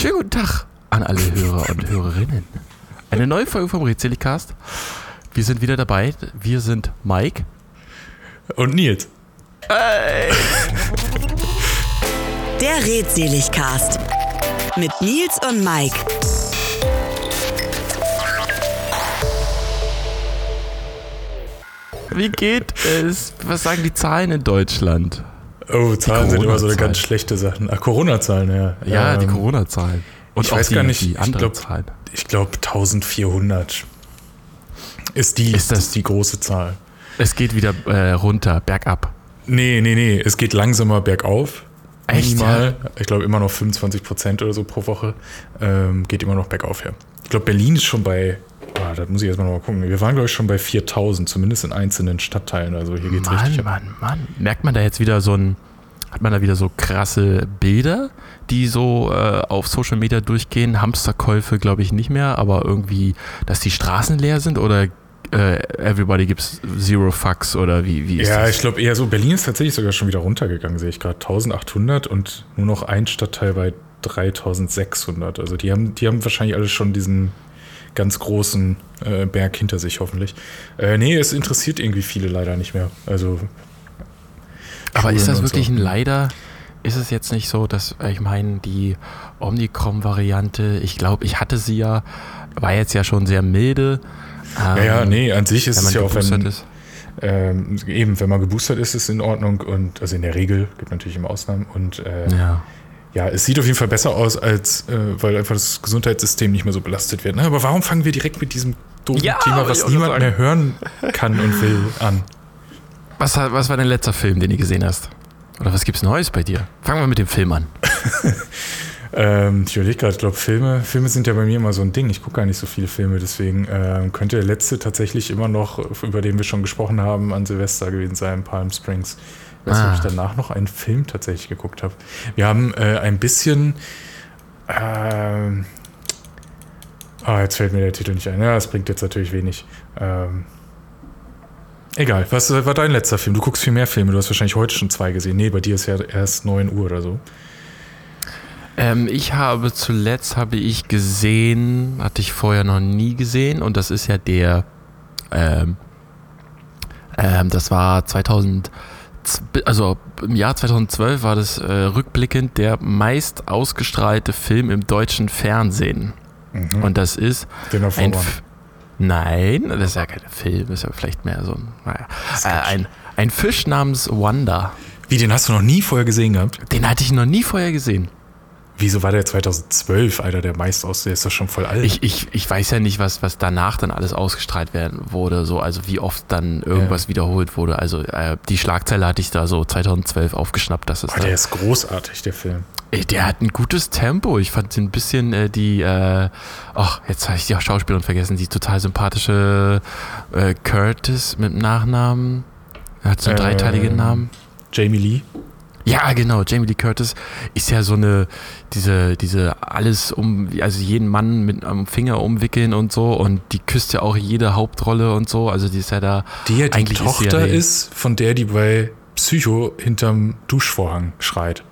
Schönen guten Tag an alle Hörer und Hörerinnen. Eine neue Folge vom Redseligcast. Wir sind wieder dabei. Wir sind Mike. Und Nils. Der Redseligcast mit Nils und Mike. Wie geht es? Was sagen die Zahlen in Deutschland? Oh, Zahlen sind immer so eine ganz schlechte Sachen. Ah, Corona-Zahlen, ja. Ja, die Ähm, Corona-Zahlen. Und ich weiß die, gar nicht, die ich glaub- glaube 1400 ist die, Ist das- ist die große Zahl. Es geht wieder äh, runter, bergab. Nee, nee, nee. Es geht langsamer bergauf. Echt, Minimal. Ich glaube immer noch 25 Prozent oder so pro Woche. Ähm, geht immer noch bergauf her. Ich glaube, Berlin ist schon bei. Ah, da muss ich erstmal noch mal gucken. Wir waren, glaube ich, schon bei 4000, zumindest in einzelnen Stadtteilen. Also hier geht's Mann, richtig ab. Mann, Mann. Merkt man da jetzt wieder so ein, hat man da wieder so krasse Bilder, die so äh, auf Social Media durchgehen? Hamsterkäufe glaube ich nicht mehr, aber irgendwie, dass die Straßen leer sind oder äh, everybody gives zero fucks oder wie, wie ist Ja, das? ich glaube eher so. Berlin ist tatsächlich sogar schon wieder runtergegangen, sehe ich gerade. 1800 und nur noch ein Stadtteil bei 3600. Also die haben, die haben wahrscheinlich alle schon diesen ganz großen äh, Berg hinter sich, hoffentlich. Äh, nee, es interessiert irgendwie viele leider nicht mehr. Also. aber ist das wirklich so. ein Leider? Ist es jetzt nicht so, dass, ich meine, die Omnicrom-Variante, ich glaube, ich hatte sie ja, war jetzt ja schon sehr milde. Ja, ja, Ähm, nee, an sich ist es ja auch, wenn, ist. ähm, eben, wenn man geboostert ist, ist es in Ordnung und also in der Regel, gibt natürlich immer Ausnahmen und äh, Ja. Ja, es sieht auf jeden Fall besser aus, als äh, weil einfach das Gesundheitssystem nicht mehr so belastet wird. Ne? Aber warum fangen wir direkt mit diesem doofen Ja, Thema, was niemand sagen. mehr hören kann und will, an? Was, was war dein letzter Film, den du gesehen hast? Oder was gibt's Neues bei dir? Fangen wir mit dem Film an. Ähm, ich überlege gerade, ich glaube, Filme, Filme sind ja bei mir immer so ein Ding. Ich gucke gar nicht so viele Filme, deswegen ähm, könnte der letzte tatsächlich immer noch, über den wir schon gesprochen haben, an Silvester gewesen sein, Palm Springs. Weiß nicht, ob ich Ah. danach noch einen Film tatsächlich geguckt habe. Wir haben äh, ein bisschen. Ähm, ah, jetzt fällt mir der Titel nicht ein. Ja, das bringt jetzt natürlich wenig. Ähm, egal, was äh, war dein letzter Film? Du guckst viel mehr Filme. Du hast wahrscheinlich heute schon zwei gesehen. Nee, bei dir ist ja erst 9 Uhr oder so. Ähm, ich habe zuletzt, habe ich gesehen, hatte ich vorher noch nie gesehen und das ist ja der, ähm, ähm, das war 2000, also im Jahr 2012 war das äh, rückblickend der meist ausgestrahlte Film im deutschen Fernsehen. Mhm. Und das ist Den auf ein... F Nein, das ist ja kein Film, das ist ja vielleicht mehr so ein, naja, äh, ein, ein Fisch namens Wanda. Wie, den hast du noch nie vorher gesehen gehabt? Den hatte ich noch nie vorher gesehen. Wieso war der 2012, Alter, der meist aus? Der ist doch schon voll alt. Ich, ich, ich weiß ja nicht, was, was danach dann alles ausgestrahlt werden wurde, so, also wie oft dann irgendwas wiederholt wurde. Also äh, die Schlagzeile hatte ich da so 2012 aufgeschnappt, dass es da, der ist großartig, der Film. Ey, der hat ein gutes Tempo. Ich fand ein bisschen äh, die, äh, ach, jetzt habe ich die Schauspielerin vergessen, die total sympathische äh, Curtis mit dem Nachnamen. Er hat so einen Ähm, dreiteiligen Namen. Jamie Lee. Ja, genau. Jamie Lee Curtis ist ja so eine, diese, diese alles um, also jeden Mann mit am Finger umwickeln und so und die küsst ja auch jede Hauptrolle und so. Also die ist ja da. Die ja die Eigentlich ist ja Tochter ist, von der die bei Psycho hinterm Duschvorhang schreit.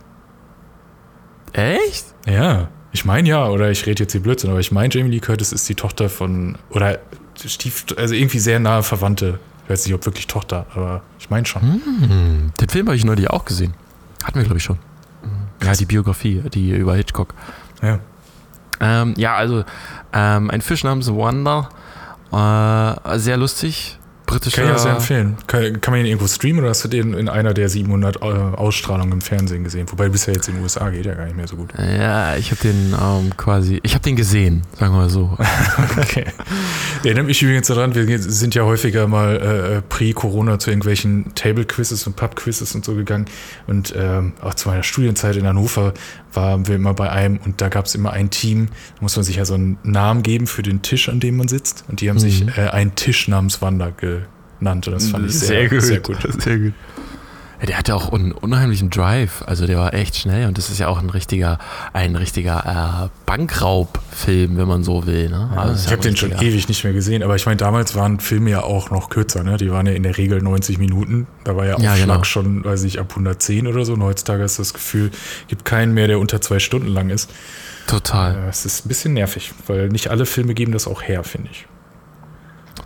Echt? Ja, ich meine ja, oder ich rede jetzt hier Blödsinn, aber ich meine, Jamie Lee Curtis ist die Tochter von, oder Stief, also irgendwie sehr nahe Verwandte. Ich weiß nicht, ob wirklich Tochter, aber ich meine schon. Hm, den Film habe ich neulich auch gesehen. Hatten wir, glaube ich, schon. Ja, die Biografie, die über Hitchcock. Ja. Ähm, ja, also ähm, ein Fisch namens Wanda. Äh, sehr lustig. Britischer. Kann ich auch sehr empfehlen. Kann, kann man ihn irgendwo streamen oder hast du den in einer der 700 äh, Ausstrahlungen im Fernsehen gesehen? Wobei bisher jetzt in den USA geht ja gar nicht mehr so gut. Ja, ich habe den ähm, quasi, ich habe den gesehen, sagen wir mal so. Okay. Der erinnert mich übrigens daran, wir sind ja häufiger mal äh, pre-Corona zu irgendwelchen Table-Quizzes und Pub-Quizzes und so gegangen. Und ähm, auch zu meiner Studienzeit in Hannover waren wir immer bei einem und da gab es immer ein Team, da muss man sich ja so einen Namen geben für den Tisch, an dem man sitzt. Und die haben sich äh, einen Tisch namens Wanda genannt. Und das fand ich sehr, sehr gut. Sehr gut. Ja, der hatte auch einen unheimlichen Drive. Also der war echt schnell und das ist ja auch ein richtiger, ein richtiger äh, Bankraubfilm, wenn man so will. Ne? Ja, also ich habe den schon ewig nicht mehr gesehen, aber ich meine, damals waren Filme ja auch noch kürzer, ne? Die waren ja in der Regel 90 Minuten. Da war ja Aufschlag Ja, genau. schon, weiß ich, ab 110 oder so. Und heutzutage du das Gefühl, gibt keinen mehr, der unter zwei Stunden lang ist. Total, Äh, Es ist ein bisschen nervig, weil nicht alle Filme geben das auch her, finde ich.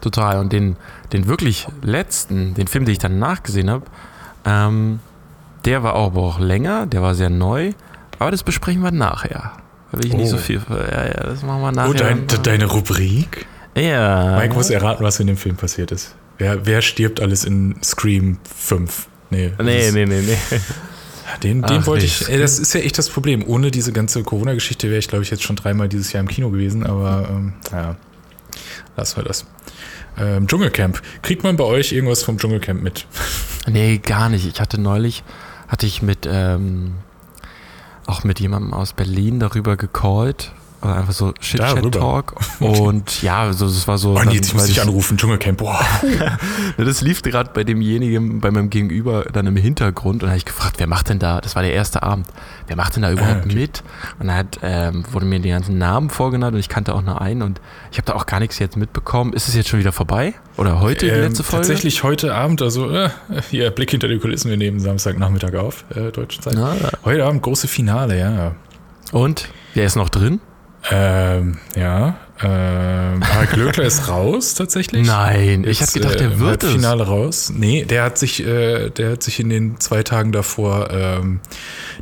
total. Und den, den wirklich letzten, den Film, den ich dann nachgesehen habe, ähm, der war auch aber auch länger, der war sehr neu. Aber das besprechen wir nachher. Da will ich nicht Oh. so viel. Ja, ja, das machen wir nachher. Oh, dein, deine Rubrik? ja. Mike muss erraten, was in dem Film passiert ist. Wer, wer stirbt alles in Scream 5? Nee, Nee, nee, nee, nee. Den, den Ach, wollte nicht. ich. Ey, das ist ja echt das Problem. Ohne diese ganze Corona-Geschichte wäre ich, glaube ich, jetzt schon dreimal dieses Jahr im Kino gewesen. Aber ähm, ja, lassen wir das. Ähm, Dschungelcamp. Kriegt man bei euch irgendwas vom Dschungelcamp mit? Nee, gar nicht. Ich hatte neulich, hatte ich mit, ähm, auch mit jemandem aus Berlin darüber gecallt. Oder einfach so Darüber? Chit-Chat-Talk. Und ja, so, das war so. Oh, dann- Nils, muss ich anrufen. Dschungelcamp. Boah. Das lief gerade bei demjenigen, bei meinem Gegenüber dann im Hintergrund und da habe ich gefragt, wer macht denn da, das war der erste Abend, wer macht denn da überhaupt Ah, okay. mit? Und dann hat, ähm, wurde mir die ganzen Namen vorgenannt und ich kannte auch nur einen und ich habe da auch gar nichts jetzt mitbekommen. Ist es jetzt schon wieder vorbei? Oder heute die Ähm, letzte Folge? Tatsächlich heute Abend, also äh, hier, Blick hinter die Kulissen, wir nehmen Samstagnachmittag auf, äh, deutsche Zeit. Na, Heute Abend große Finale, ja. und? Wer ist noch drin? Ähm, ja. Ähm, Harald Glöckler ist raus tatsächlich. Nein, ich habe gedacht, äh, der im wird es. Halbfinale raus. Nee, der hat sich, äh, der hat sich in den zwei Tagen davor, ähm,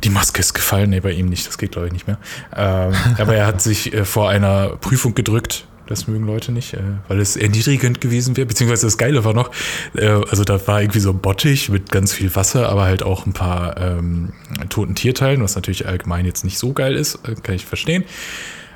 die Maske ist gefallen, nee, bei ihm nicht, das geht glaube ich nicht mehr. Ähm, aber er hat sich äh, vor einer Prüfung gedrückt. Das mögen Leute nicht, äh, weil es erniedrigend gewesen wäre. Beziehungsweise das Geile war noch, äh, also da war irgendwie so ein Bottich mit ganz viel Wasser, aber halt auch ein paar ähm, toten Tierteilen, was natürlich allgemein jetzt nicht so geil ist, äh, kann ich verstehen.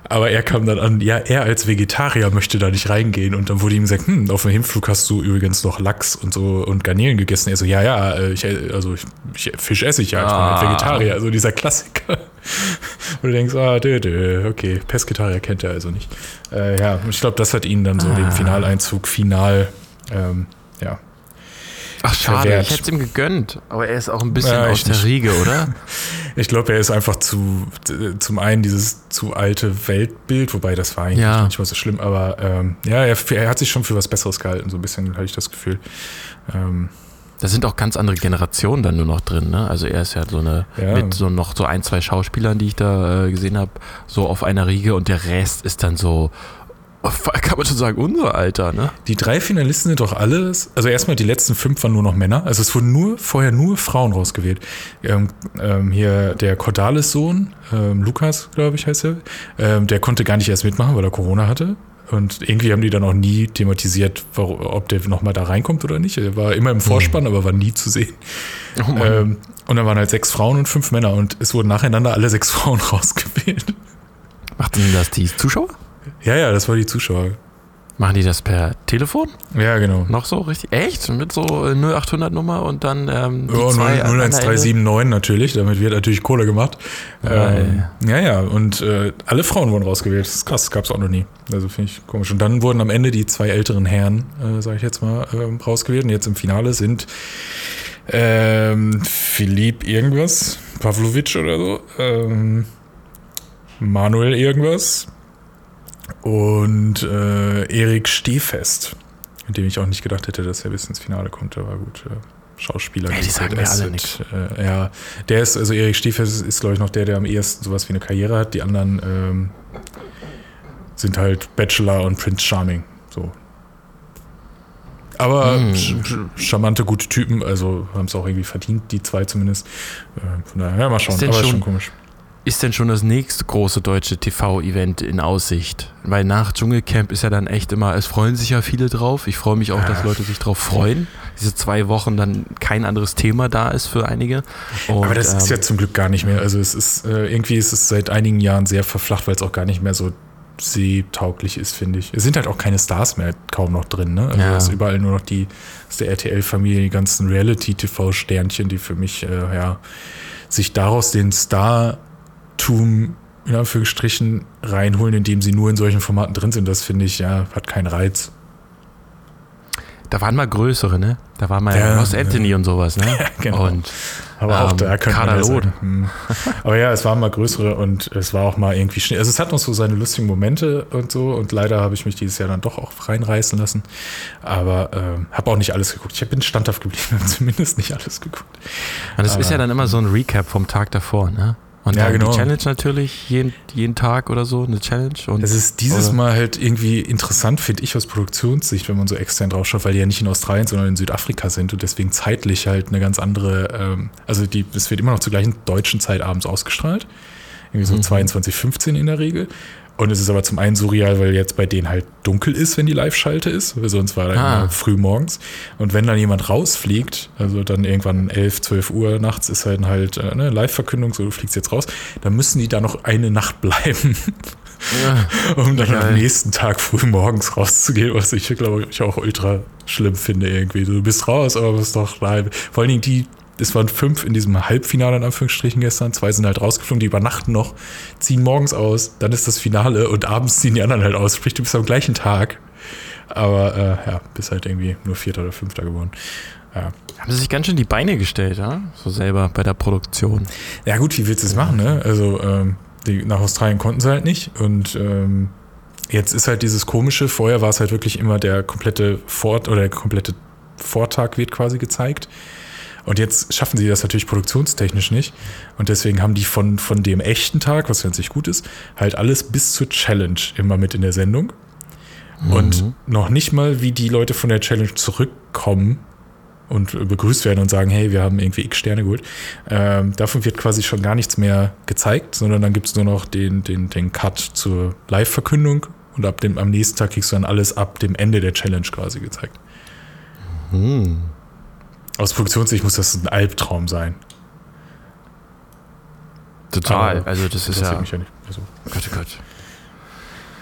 Aber er kam dann an, ja, er als Vegetarier möchte da nicht reingehen. Und dann wurde ihm gesagt, hm, auf dem Hinflug hast du übrigens noch Lachs und so und Garnelen gegessen. Er so, ja, ja, äh, ich, also ich, ich, Fisch esse ich ja, ich bin Ah. halt Vegetarier. Also dieser Klassiker. Und du denkst, ah, dö, dö, okay, Pesketarier kennt er also nicht. Äh, ja, ich glaube, das hat ihn dann so den Finaleinzug final, ähm, ja. Ach schade, verwehrt. ich hätte es ihm gegönnt. Aber er ist auch ein bisschen Ja, aus der. Riege, oder? Ich glaube, er ist einfach zu, zum einen dieses zu alte Weltbild, wobei das war eigentlich Ja. nicht mal so schlimm, aber ähm, ja, er, er hat sich schon für was Besseres gehalten, so ein bisschen hatte ich das Gefühl. Ähm, Da sind auch ganz andere Generationen dann nur noch drin, ne? Also er ist ja so eine, Ja. mit so noch so ein, zwei Schauspielern, die ich da äh, gesehen habe, so auf einer Riege und der Rest ist dann so, kann man schon sagen, unser Alter, ne? die drei Finalisten sind doch alles, also erstmal die letzten fünf waren nur noch Männer, also es wurden nur vorher nur Frauen rausgewählt. Ähm, ähm, hier der Cordalis-Sohn, ähm, Lukas, glaube ich, heißt er, ähm, der konnte gar nicht erst mitmachen, weil er Corona hatte. Und irgendwie haben die dann auch nie thematisiert, ob der nochmal da reinkommt oder nicht. Er war immer im Vorspann, aber war nie zu sehen. Oh. Ähm, und dann waren halt sechs Frauen und fünf Männer und es wurden nacheinander alle sechs Frauen rausgewählt. Macht denn das die Zuschauer? Ja, ja, das war die Zuschauer. Machen die das per Telefon? Ja, genau. Noch so richtig? Echt? Mit so äh, 0800 Nummer und dann ähm, die Ja, zwei an einer Ende? 01379 natürlich, damit wird natürlich Kohle gemacht. Ähm, ja, ja, und äh, alle Frauen wurden rausgewählt. Das ist krass, gab es auch noch nie. Also finde ich komisch. Und dann wurden am Ende die zwei älteren Herren, äh, sage ich jetzt mal, ähm, rausgewählt. Und jetzt im Finale sind ähm, Philipp irgendwas, Pavlovic oder so, ähm, Manuel irgendwas und äh, Erik Stehfest, mit dem ich auch nicht gedacht hätte, dass er bis ins Finale kommt. Aber gut, äh, Schauspieler. Ey, die sagen mir alle nix. Äh, ja, der ist, also Erik Stehfest ist, glaube ich, noch der, der am ehesten sowas wie eine Karriere hat. Die anderen ähm, sind halt Bachelor und Prince Charming. So. Aber Mm. sch sch charmante, gute Typen, also haben es auch irgendwie verdient, die zwei zumindest. Äh, von daher, ja, mal schauen. Ist Aber ist schon- schon komisch. Ist denn schon das nächste große deutsche TV-Event in Aussicht? Weil nach Dschungelcamp ist ja dann echt immer, es freuen sich ja viele drauf. Ich freue mich auch, dass. Leute sich drauf freuen. Diese zwei Wochen dann kein anderes Thema da ist für einige. Und, Aber das ist ähm, ja zum Glück gar nicht mehr. Also es ist, äh, irgendwie ist es seit einigen Jahren sehr verflacht, weil es auch gar nicht mehr so seetauglich ist, finde ich. Es sind halt auch keine Stars mehr kaum noch drin, ne? Also Ja. es ist überall nur noch die, aus der RTL-Familie, die ganzen Reality-TV-Sternchen, die für mich, äh, ja, sich daraus den Star-Tum in Anführungsstrichen reinholen, indem sie nur in solchen Formaten drin sind, das finde ich, ja, hat keinen Reiz. da waren mal größere, ne? Da war mal Ja, Ross Anthony ja. und sowas, ne? genau. Und Aber auch ähm, da könnte man ja Kaderlot. sagen, hm. Aber ja, es waren mal größere und es war auch mal irgendwie schnell. Also es hat noch so seine lustigen Momente und so und leider habe ich mich dieses Jahr dann doch auch reinreißen lassen. Aber ähm, habe auch nicht alles geguckt. Ich bin standhaft geblieben und zumindest nicht alles geguckt. Und das ist ja Aber- dann immer so ein Recap vom Tag davor, ne? Und Ja, dann genau. die Challenge natürlich, jeden, jeden Tag oder so, eine Challenge. Und Es ist dieses oder- Mal halt irgendwie interessant, finde ich, aus Produktionssicht, wenn man so extern drauf schaut, weil die ja nicht in Australien, sondern in Südafrika sind und deswegen zeitlich halt eine ganz andere, ähm, also die, es wird immer noch zur gleichen deutschen Zeit abends ausgestrahlt. Irgendwie so 22.15 in der Regel. Und es ist aber zum einen surreal, weil jetzt bei denen halt dunkel ist, wenn die Live-Schalte ist, sonst war da Ah. immer früh morgens. Und wenn dann jemand rausfliegt, also dann irgendwann 11, 12 Uhr nachts ist halt halt äh, ne, Live-Verkündung, so du fliegst jetzt raus, dann müssen die da noch eine Nacht bleiben. Ja. um dann am Geil. nächsten Tag früh morgens rauszugehen, was ich glaube ich auch ultra schlimm finde irgendwie. Du bist raus, aber bist doch live. Vor allen Dingen die, es waren fünf in diesem Halbfinale in Anführungsstrichen gestern, zwei sind halt rausgeflogen, die übernachten noch, ziehen morgens aus, dann ist das Finale und abends ziehen die anderen halt aus. Sprich, du bist am gleichen Tag, aber äh, ja, bist halt irgendwie nur Vierter oder Fünfter geworden. Ja. Haben sie sich ganz schön die Beine gestellt, ja? So selber bei der Produktion. Ja gut, wie willst du es machen, ne? Also ähm, die, nach Australien konnten sie halt nicht und ähm, jetzt ist halt dieses komische, vorher war es halt wirklich immer der komplette Fort oder der komplette Vortag wird quasi gezeigt. Und jetzt schaffen sie das natürlich produktionstechnisch nicht. Und deswegen haben die von, von dem echten Tag, was ganz nicht gut ist, halt alles bis zur Challenge immer mit in der Sendung. Und noch nicht mal, wie die Leute von der Challenge zurückkommen und begrüßt werden und sagen, hey, wir haben irgendwie x Sterne geholt. Ähm, davon wird quasi schon gar nichts mehr gezeigt, sondern dann gibt es nur noch den, den, den Cut zur Live-Verkündung und ab dem, am nächsten Tag kriegst du dann alles ab dem Ende der Challenge quasi gezeigt. Aus Produktionssicht muss das ein Albtraum sein. Total. Aber also das ist ja. mich ja nicht. Also, Gott, oh Gott.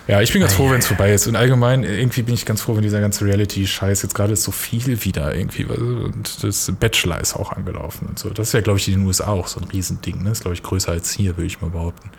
ja, ich bin ganz froh, wenn es vorbei ist. Und allgemein, irgendwie bin ich ganz froh, wenn dieser ganze Reality-Scheiß jetzt gerade ist so viel wieder irgendwie. Und das Bachelor ist auch angelaufen und so. Das ist ja, glaube ich, in den USA auch so ein Riesending. Ne? Das ist, glaube ich, größer als hier, würde ich mal behaupten.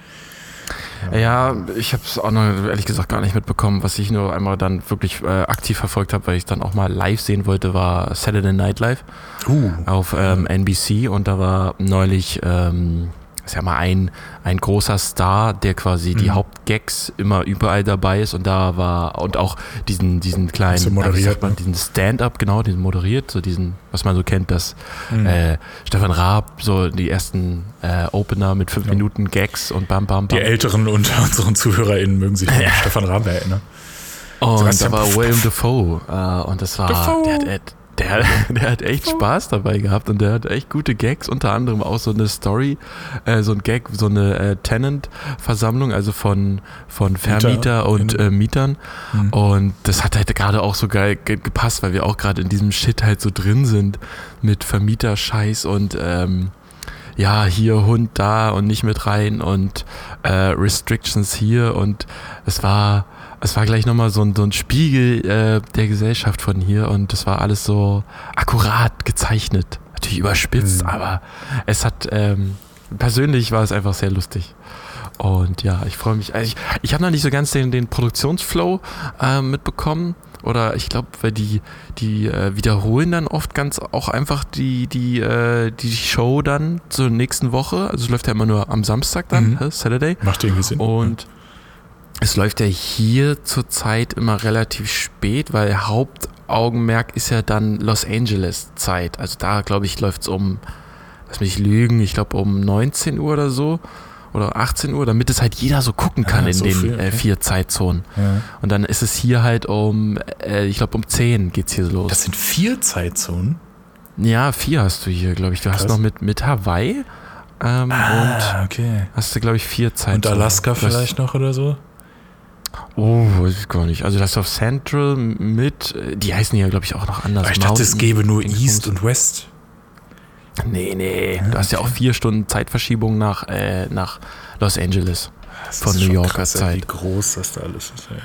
Ja, ich habe es auch noch ehrlich gesagt gar nicht mitbekommen. Was ich nur einmal dann wirklich äh, aktiv verfolgt habe, weil ich dann auch mal live sehen wollte, war Saturday Night Live Uh, auf ähm, NBC und da war neulich, ähm, ist ja mal ein, ein großer Star, der quasi die Mhm. Hauptgags immer überall dabei ist und da war und auch diesen, diesen kleinen, So moderiert, man, ne? diesen Stand-up, genau, diesen moderiert, so diesen, was man so kennt, dass Mhm. äh, Stefan Raab so die ersten äh, Opener mit fünf Ja. Minuten Gags und bam, bam, die bam. Älteren unter unseren ZuhörerInnen mögen sich an Stefan Raab erinnern. Und Sebastian da war William. Dafoe. Äh, und das war, Dafoe. der hat, der, der hat echt Spaß dabei gehabt und der hat echt gute Gags, unter anderem auch so eine Story, äh, so ein Gag, so eine äh, Tenant-Versammlung, also von, von Vermieter und äh, Mietern. Mhm. Und das hat halt gerade auch so geil ge gepasst, weil wir auch gerade in diesem Shit halt so drin sind mit Vermieterscheiß und ähm, ja, hier Hund da und nicht mit rein und äh, Restrictions hier und es war, es war gleich nochmal so ein, so ein Spiegel äh, der Gesellschaft von hier und es war alles so akkurat gezeichnet. Natürlich überspitzt, Mhm. aber es hat, ähm, persönlich war es einfach sehr lustig. Und ja, ich freue mich. Also ich ich habe noch nicht so ganz den, den Produktionsflow äh, mitbekommen. Oder ich glaube, weil die, die äh, wiederholen dann oft ganz auch einfach die, die, äh, die Show dann zur nächsten Woche. Also es läuft ja immer nur am Samstag dann, Mhm. Saturday. Macht irgendwie Sinn. Und es läuft ja hier zurzeit immer relativ spät, weil Hauptaugenmerk ist ja dann Los Angeles Zeit. Also da, glaube ich, läuft es um, lass mich lügen, ich glaube um 19 Uhr oder so oder 18 Uhr, damit es halt jeder so gucken kann Ah, in so den früh, äh, okay. vier Zeitzonen. ja. Und dann ist es hier halt um, äh, ich glaube um 10 geht's hier los. Das sind vier Zeitzonen. ja, vier hast du hier, glaube ich. Du hast Krass. noch mit, mit Hawaii ähm, und Ah, okay. hast du, glaube ich, vier Zeitzonen. Und Alaska hast- vielleicht noch oder so? Oh, weiß ich gar nicht. Also das ist auf Central mit, die heißen ja, glaube ich, auch noch anders. Aber ich dachte, es gäbe nur. East und West. Nee, nee. Du hast ja auch vier Stunden Zeitverschiebung nach, äh, nach Los Angeles. Das Von New Yorker krass, Zeit. Wie groß das da alles ist. Ey.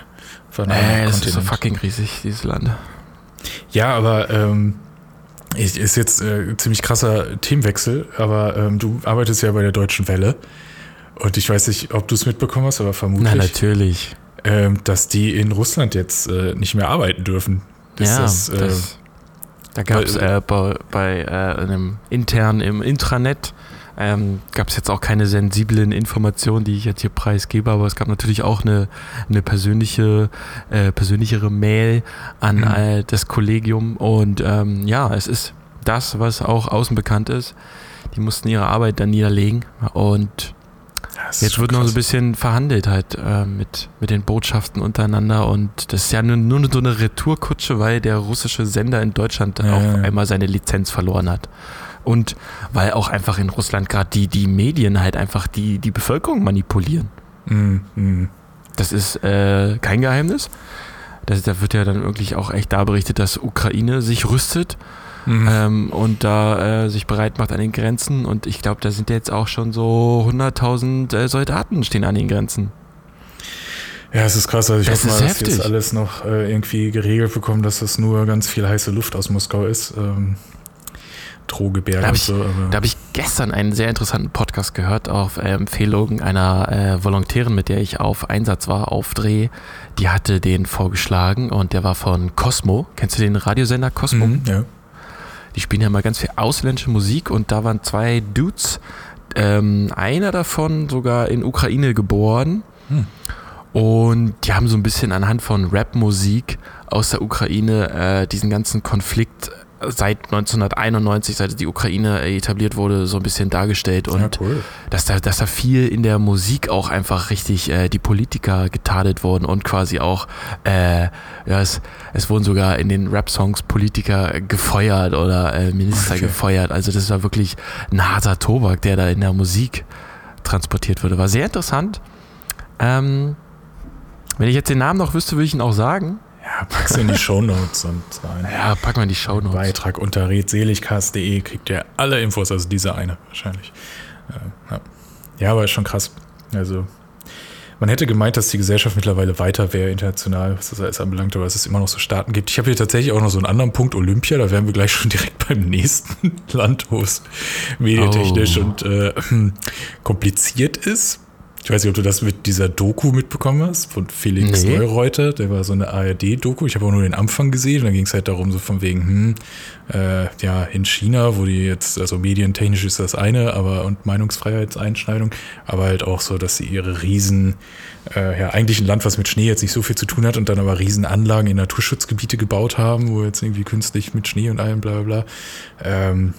Von Äh, das ist so fucking riesig, dieses Land. Ja, aber ähm, ist jetzt äh, ziemlich krasser Themenwechsel, aber ähm, du arbeitest ja bei der Deutschen Welle. Und ich weiß nicht, ob du es mitbekommen hast, aber Na, vermutlich, natürlich. Ähm, dass die in Russland jetzt äh, nicht mehr arbeiten dürfen. Ist ja, das, äh, das, da gab es weil- äh, bei, bei äh, einem intern im Intranet ähm, gab es jetzt auch keine sensiblen Informationen, die ich jetzt hier preisgebe, aber es gab natürlich auch eine, eine persönliche, äh, persönlichere Mail an äh, das Kollegium und ähm, ja, es ist das, was auch außen bekannt ist. Die mussten ihre Arbeit dann niederlegen und das Jetzt wird noch so krass. ein bisschen verhandelt halt äh, mit, mit den Botschaften untereinander und das ist ja nur, nur so eine Retourkutsche, weil der russische Sender in Deutschland Ja, auch ja. einmal seine Lizenz verloren hat. Und weil auch einfach in Russland gerade die, die Medien halt einfach die, die Bevölkerung manipulieren. Mm, mm. Das ist äh, kein Geheimnis. Das, da wird ja dann wirklich auch echt da berichtet, dass Ukraine sich rüstet Mhm. ähm, und da äh, sich bereit macht an den Grenzen. Und ich glaube, da sind jetzt auch schon so 100.000 äh, Soldaten stehen an den Grenzen. Ja, es ist krass. Also ich Das hoffe ist mal, dass heftig. jetzt alles noch äh, irgendwie geregelt bekommen, dass das nur ganz viel heiße Luft aus Moskau ist. Ähm, Drohgebärde Da hab und ich- so. Habe ich gestern einen sehr interessanten Podcast gehört auf äh, Empfehlung einer äh, Volontärin, mit der ich auf Einsatz war, auf Dreh. Die hatte den vorgeschlagen und der war von Cosmo. Kennst du den Radiosender Cosmo? Mhm, ja. Die spielen ja mal ganz viel ausländische Musik und da waren zwei Dudes. Ähm, einer davon sogar in Ukraine geboren. Hm. Und die haben so ein bisschen anhand von Rapmusik aus der Ukraine äh, diesen ganzen Konflikt seit 1991, seit die Ukraine etabliert wurde, so ein bisschen dargestellt. Und ja, cool. dass da, dass da viel in der Musik auch einfach richtig äh, die Politiker getadelt wurden und quasi auch, äh, ja, es, es wurden sogar in den Rap-Songs Politiker gefeuert oder äh, Minister Okay. gefeuert. Also das war wirklich ein harter Tobak, der da in der Musik transportiert wurde. War sehr interessant. Ähm, wenn ich jetzt den Namen noch wüsste, würde ich ihn auch sagen. Ja, pack's in die Shownotes und rein. Ja, pack mal in die Show Notes. Beitrag unter redseligcast.de kriegt ihr alle Infos, also dieser eine wahrscheinlich. Äh, ja. ja, aber ist schon krass. Also, man hätte gemeint, dass die Gesellschaft mittlerweile weiter wäre international, was das alles anbelangt, aber dass es immer noch so Staaten gibt. Ich habe hier tatsächlich auch noch so einen anderen Punkt, Olympia, da wären wir gleich schon direkt beim nächsten Land, wo es medientechnisch Oh. und äh, kompliziert ist. Ich weiß nicht, ob du das mit dieser Doku mitbekommen hast, von Felix Nee. Neureuter. Der war so eine ARD-Doku. Ich habe auch nur den Anfang gesehen. Da ging es halt darum, so von wegen, hm, äh, ja, in China, wo die jetzt, also medientechnisch ist das eine, aber und Meinungsfreiheitseinschneidung, aber halt auch so, dass sie ihre riesen, äh, ja, eigentlich ein Land, was mit Schnee jetzt nicht so viel zu tun hat und dann aber riesen Anlagen in Naturschutzgebiete gebaut haben, wo jetzt irgendwie künstlich mit Schnee und allem, bla bla bla. Ähm,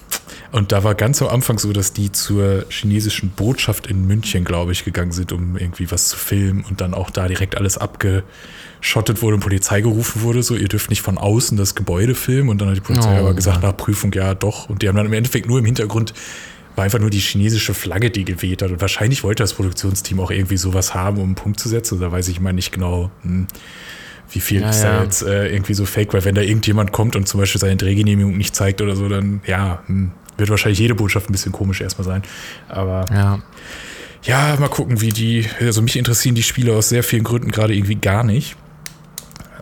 und da war ganz am Anfang so, dass die zur chinesischen Botschaft in München, glaube ich, gegangen sind, um irgendwie was zu filmen und dann auch da direkt alles abgeschottet wurde und Polizei gerufen wurde, so, ihr dürft nicht von außen das Gebäude filmen und dann hat die Polizei Oh, aber gesagt, nach Prüfung, ja doch. Und die haben dann im Endeffekt nur im Hintergrund war einfach nur die chinesische Flagge, die geweht hat. Und wahrscheinlich wollte das Produktionsteam auch irgendwie sowas haben, um einen Punkt zu setzen. Da weiß ich mal nicht genau, hm, wie viel Ja, ist ja. da jetzt äh, irgendwie so fake, weil wenn da irgendjemand kommt und zum Beispiel seine Drehgenehmigung nicht zeigt oder so, dann ja, hm, wird wahrscheinlich jede Botschaft ein bisschen komisch erstmal sein. Aber Ja. ja, mal gucken, wie die, also mich interessieren die Spiele aus sehr vielen Gründen gerade irgendwie gar nicht.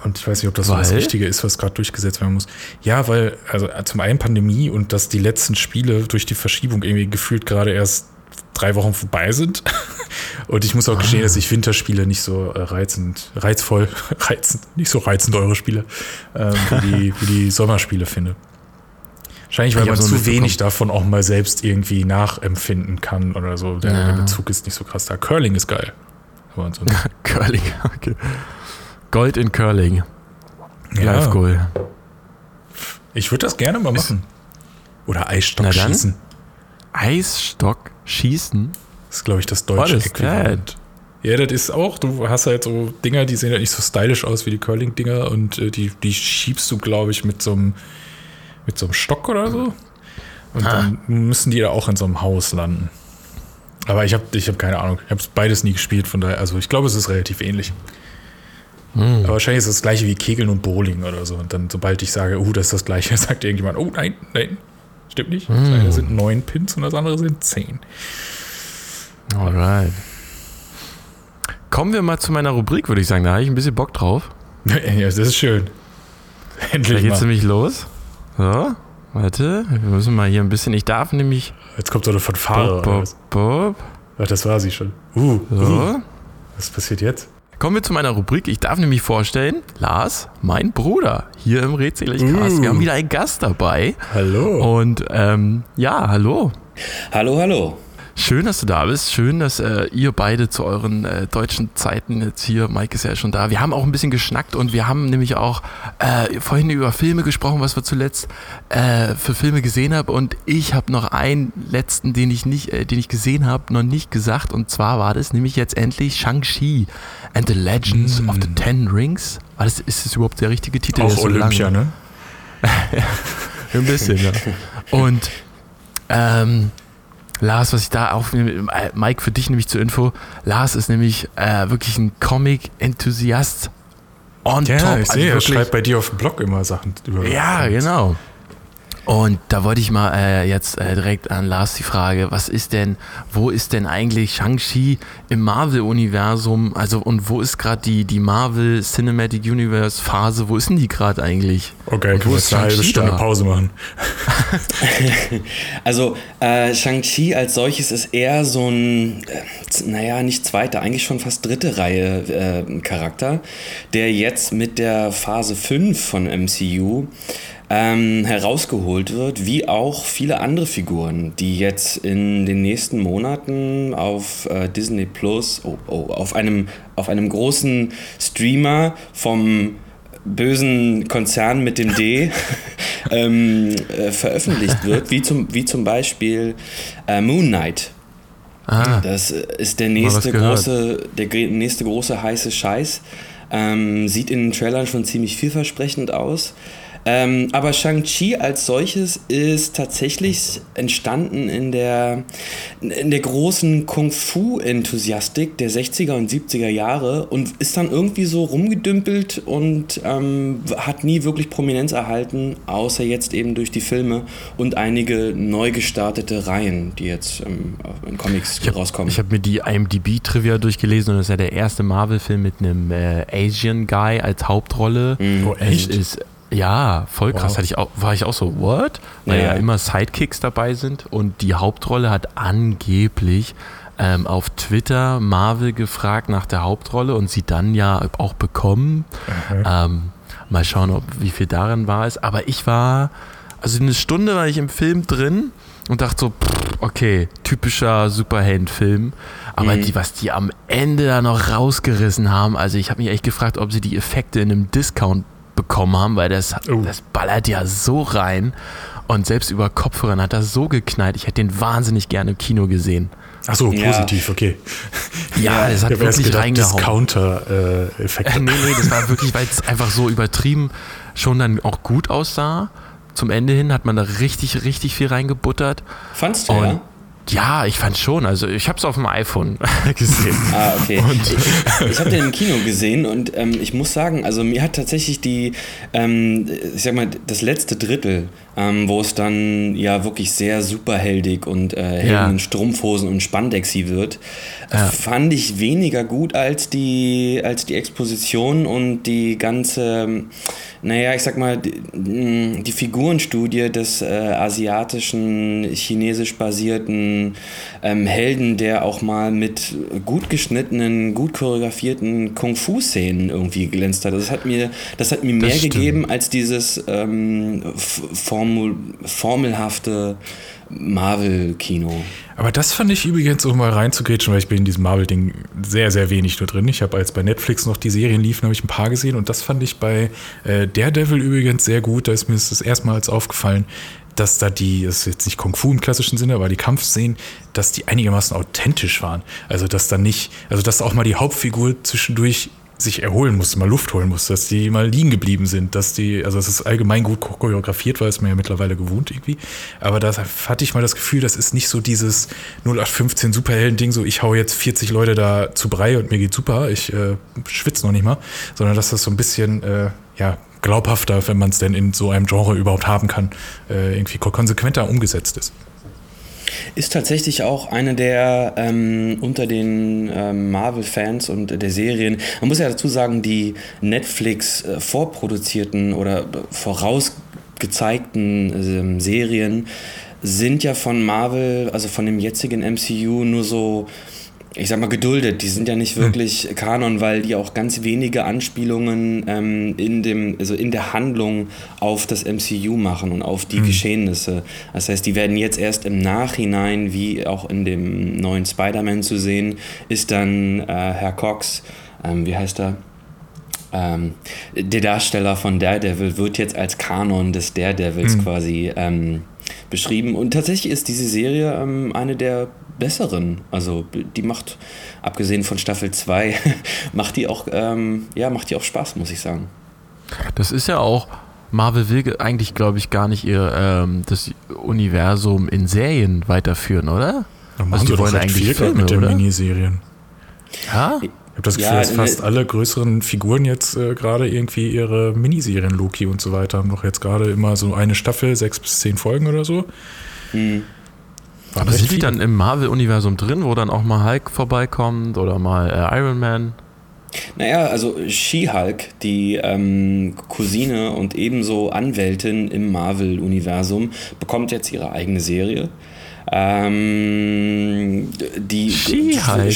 Und ich weiß nicht, ob das so das Weil? Richtige ist, was gerade durchgesetzt werden muss. Ja, weil, also zum einen Pandemie und dass die letzten Spiele durch die Verschiebung irgendwie gefühlt gerade erst drei Wochen vorbei sind. Und ich muss auch gestehen, dass ich Winterspiele nicht so äh, reizend, reizvoll, reizend, nicht so reizend eure Spiele, ähm, wie, die, wie die Sommerspiele finde. Wahrscheinlich, weil Ich man nur zu wenig davon auch mal selbst irgendwie nachempfinden kann oder so. Der, Ja. der Bezug ist nicht so krass da. Curling ist geil. Curling, okay. Gold in Curling. Live ja, Goal. ich würde das gerne mal machen. Oder Eisstock schießen. Eisstock schießen. Das ist, glaube ich, das deutsche Äquivalent. Ja, das ist auch, du hast halt so Dinger, die sehen halt nicht so stylisch aus wie die Curling-Dinger und äh, die, die schiebst du, glaube ich, mit so einem mit so einem Stock oder so. Und Ah. dann müssen die da auch in so einem Haus landen. Aber ich habe ich hab keine Ahnung. Ich habe beides nie gespielt, von daher, also ich glaube, es ist relativ ähnlich. Hm. Aber wahrscheinlich ist es das gleiche wie Kegeln und Bowling oder so. Und dann, sobald ich sage, oh, das ist das gleiche, sagt irgendjemand, oh nein, nein, stimmt nicht. Das Hm. eine sind neun Pins und das andere sind zehn. Alright. Kommen wir mal zu meiner Rubrik, würde ich sagen. Da habe ich ein bisschen Bock drauf. ja, das ist schön. Da Endlich geht's mal. nämlich los. So, warte. Wir müssen mal hier ein bisschen. Ich darf nämlich. Jetzt kommt so eine Fanfare. Bob, Bob? Bob. Ach, das war sie schon. Uh, uh, So. was passiert jetzt? Kommen wir zu meiner Rubrik. Ich darf nämlich vorstellen, Lars, mein Bruder, hier im Rätseligcast. Uh. Wir haben wieder einen Gast dabei. Hallo. Und ähm, ja, hallo. Hallo, hallo. Schön, dass du da bist. Schön, dass äh, ihr beide zu euren äh, deutschen Zeiten jetzt hier, Mike ist ja schon da. Wir haben auch ein bisschen geschnackt und wir haben nämlich auch äh, vorhin über Filme gesprochen, was wir zuletzt äh, für Filme gesehen haben. Und ich habe noch einen letzten, den ich nicht, äh, den ich gesehen habe, noch nicht gesagt. Und zwar war das nämlich jetzt endlich Shang-Chi and the Legends mm. of the Ten Rings. War das, ist das überhaupt der richtige Titel? Auch Olympia, ne? ein bisschen, ja. Und ähm, Lars, was ich da aufnehme, äh, Mike, für dich nämlich zur Info, Lars ist nämlich äh, wirklich ein Comic-Enthusiast on ja, top. ich sehe, also er schreibt bei dir auf dem Blog immer Sachen über. Ja, genau. Und da wollte ich mal äh, jetzt äh, direkt an Lars die Frage, was ist denn, wo ist denn eigentlich Shang-Chi im Marvel-Universum? Also und wo ist gerade die, die Marvel Cinematic Universe Phase, wo ist denn die gerade eigentlich? Okay, und wir jetzt eine halbe Stunde da? Pause machen. also äh, Shang-Chi als solches ist eher so ein, äh, naja, nicht zweite, eigentlich schon fast dritte Reihe äh, Charakter, der jetzt mit der Phase 5 von MCU ähm, herausgeholt wird, wie auch viele andere Figuren, die jetzt in den nächsten Monaten auf äh, Disney Plus, oh, oh, auf, einem, auf einem großen Streamer vom bösen Konzern mit dem D ähm, äh, veröffentlicht wird, wie zum, wie zum Beispiel äh, Moon Knight. Ah, das ist der nächste große, der nächste große heiße Scheiß. Ähm, sieht in den Trailern schon ziemlich vielversprechend aus. Ähm, aber Shang-Chi als solches ist tatsächlich entstanden in der, in der großen Kung-Fu-Enthusiastik der 60er und 70er Jahre und ist dann irgendwie so rumgedümpelt und ähm, hat nie wirklich Prominenz erhalten, außer jetzt eben durch die Filme und einige neu gestartete Reihen, die jetzt ähm, in Comics ich hab, rauskommen. Ich habe mir die IMDb-Trivia durchgelesen und das ist ja der erste Marvel-Film mit einem äh, Asian Guy als Hauptrolle. Mhm. Oh, echt? Ist, ja, voll krass. Wow. Hatte ich auch, war ich auch so, what? Weil ja. ja immer Sidekicks dabei sind und die Hauptrolle hat angeblich ähm, auf Twitter Marvel gefragt nach der Hauptrolle und sie dann ja auch bekommen. Ähm, mal schauen, ob, wie viel darin war es. Aber ich war, also eine Stunde war ich im Film drin und dachte so, pff, okay, typischer Superheldenfilm. Aber mhm. die, was die am Ende da noch rausgerissen haben, also ich habe mich echt gefragt, ob sie die Effekte in einem Discount bekommen haben, weil das, oh. das ballert ja so rein. Und selbst über Kopfhörern hat das so geknallt. Ich hätte den wahnsinnig gerne im Kino gesehen. Ach so, positiv, ja. okay. Ja, es hat ja, wirklich gedacht, reingehauen. Discounter-Effekt. Äh, nee, nee, das war wirklich, weil es einfach so übertrieben schon dann auch gut aussah. Zum Ende hin hat man da richtig, richtig viel reingebuttert. Fandst du, Und ja? Ja, ich fand schon. Also ich habe es auf dem iPhone gesehen. Ah, okay. Und ich, ich habe den im Kino gesehen und ähm, ich muss sagen, also mir hat tatsächlich die, ähm, ich sag mal, das letzte Drittel, ähm, wo es dann ja wirklich sehr superheldig und äh, ja. in Strumpfhosen und Spandexy wird, ja. fand ich weniger gut als die, als die Exposition und die ganze naja, ich sag mal, die, die Figurenstudie des äh, asiatischen, chinesisch basierten ähm, Helden, der auch mal mit gut geschnittenen, gut choreografierten Kung-Fu-Szenen irgendwie glänzt hat. Das hat mir, das hat mir mehr stimmt. gegeben als dieses ähm, formul, formelhafte Marvel-Kino. Aber das fand ich übrigens, um mal reinzugrätschen, weil ich bin in diesem Marvel-Ding sehr, sehr wenig nur drin. Ich habe als bei Netflix noch die Serien liefen, habe ich ein paar gesehen und das fand ich bei äh, Daredevil übrigens sehr gut. Da ist mir das erstmals aufgefallen, dass da die, das ist jetzt nicht Kung Fu im klassischen Sinne, aber die Kampfszenen, dass die einigermaßen authentisch waren. Also dass da nicht, also dass auch mal die Hauptfigur zwischendurch sich erholen musste, mal Luft holen musste, dass die mal liegen geblieben sind, dass die, also es ist allgemein gut choreografiert, weil es mir ja mittlerweile gewohnt irgendwie. Aber da hatte ich mal das Gefühl, das ist nicht so dieses 0815 Superhelden-Ding, so ich hau jetzt 40 Leute da zu Brei und mir geht super, ich äh, schwitze noch nicht mal, sondern dass das so ein bisschen, äh, ja, glaubhafter, wenn man es denn in so einem Genre überhaupt haben kann, äh, irgendwie konsequenter umgesetzt ist. Ist tatsächlich auch eine der ähm, unter den ähm, Marvel-Fans und der Serien, man muss ja dazu sagen, die Netflix äh, vorproduzierten oder vorausgezeigten ähm, Serien sind ja von Marvel, also von dem jetzigen MCU, nur so ich sag mal, geduldet. Die sind ja nicht wirklich Kanon, weil die auch ganz wenige Anspielungen ähm, in, dem, also in der Handlung auf das MCU machen und auf die Geschehnisse. Das heißt, die werden jetzt erst im Nachhinein, wie auch in dem neuen Spider-Man zu sehen, ist dann äh, Herr Cox, ähm, wie heißt er? Ähm, der Darsteller von Daredevil wird jetzt als Kanon des Daredevils quasi ähm, beschrieben. Und tatsächlich ist diese Serie ähm, eine der besseren. Also die macht, abgesehen von Staffel 2, macht die auch, ähm, ja, macht die auch Spaß, muss ich sagen. Das ist ja auch, Marvel will eigentlich, glaube ich, gar nicht ihr ähm, das Universum in Serien weiterführen, oder? Also die wollen eigentlich viel Filme, mit den oder? Miniserien. Ja? Ich habe das Gefühl, Ja, dass fast ne- alle größeren Figuren jetzt äh, gerade irgendwie ihre Miniserien, Loki und so weiter, haben doch jetzt gerade immer so eine Staffel, sechs bis zehn Folgen oder so. War Aber sind die dann im Marvel-Universum drin, wo dann auch mal Hulk vorbeikommt oder mal äh, Iron Man? Naja, also She-Hulk, die ähm, Cousine und ebenso Anwältin im Marvel-Universum, bekommt jetzt ihre eigene Serie. Ähm, die She-Hulk.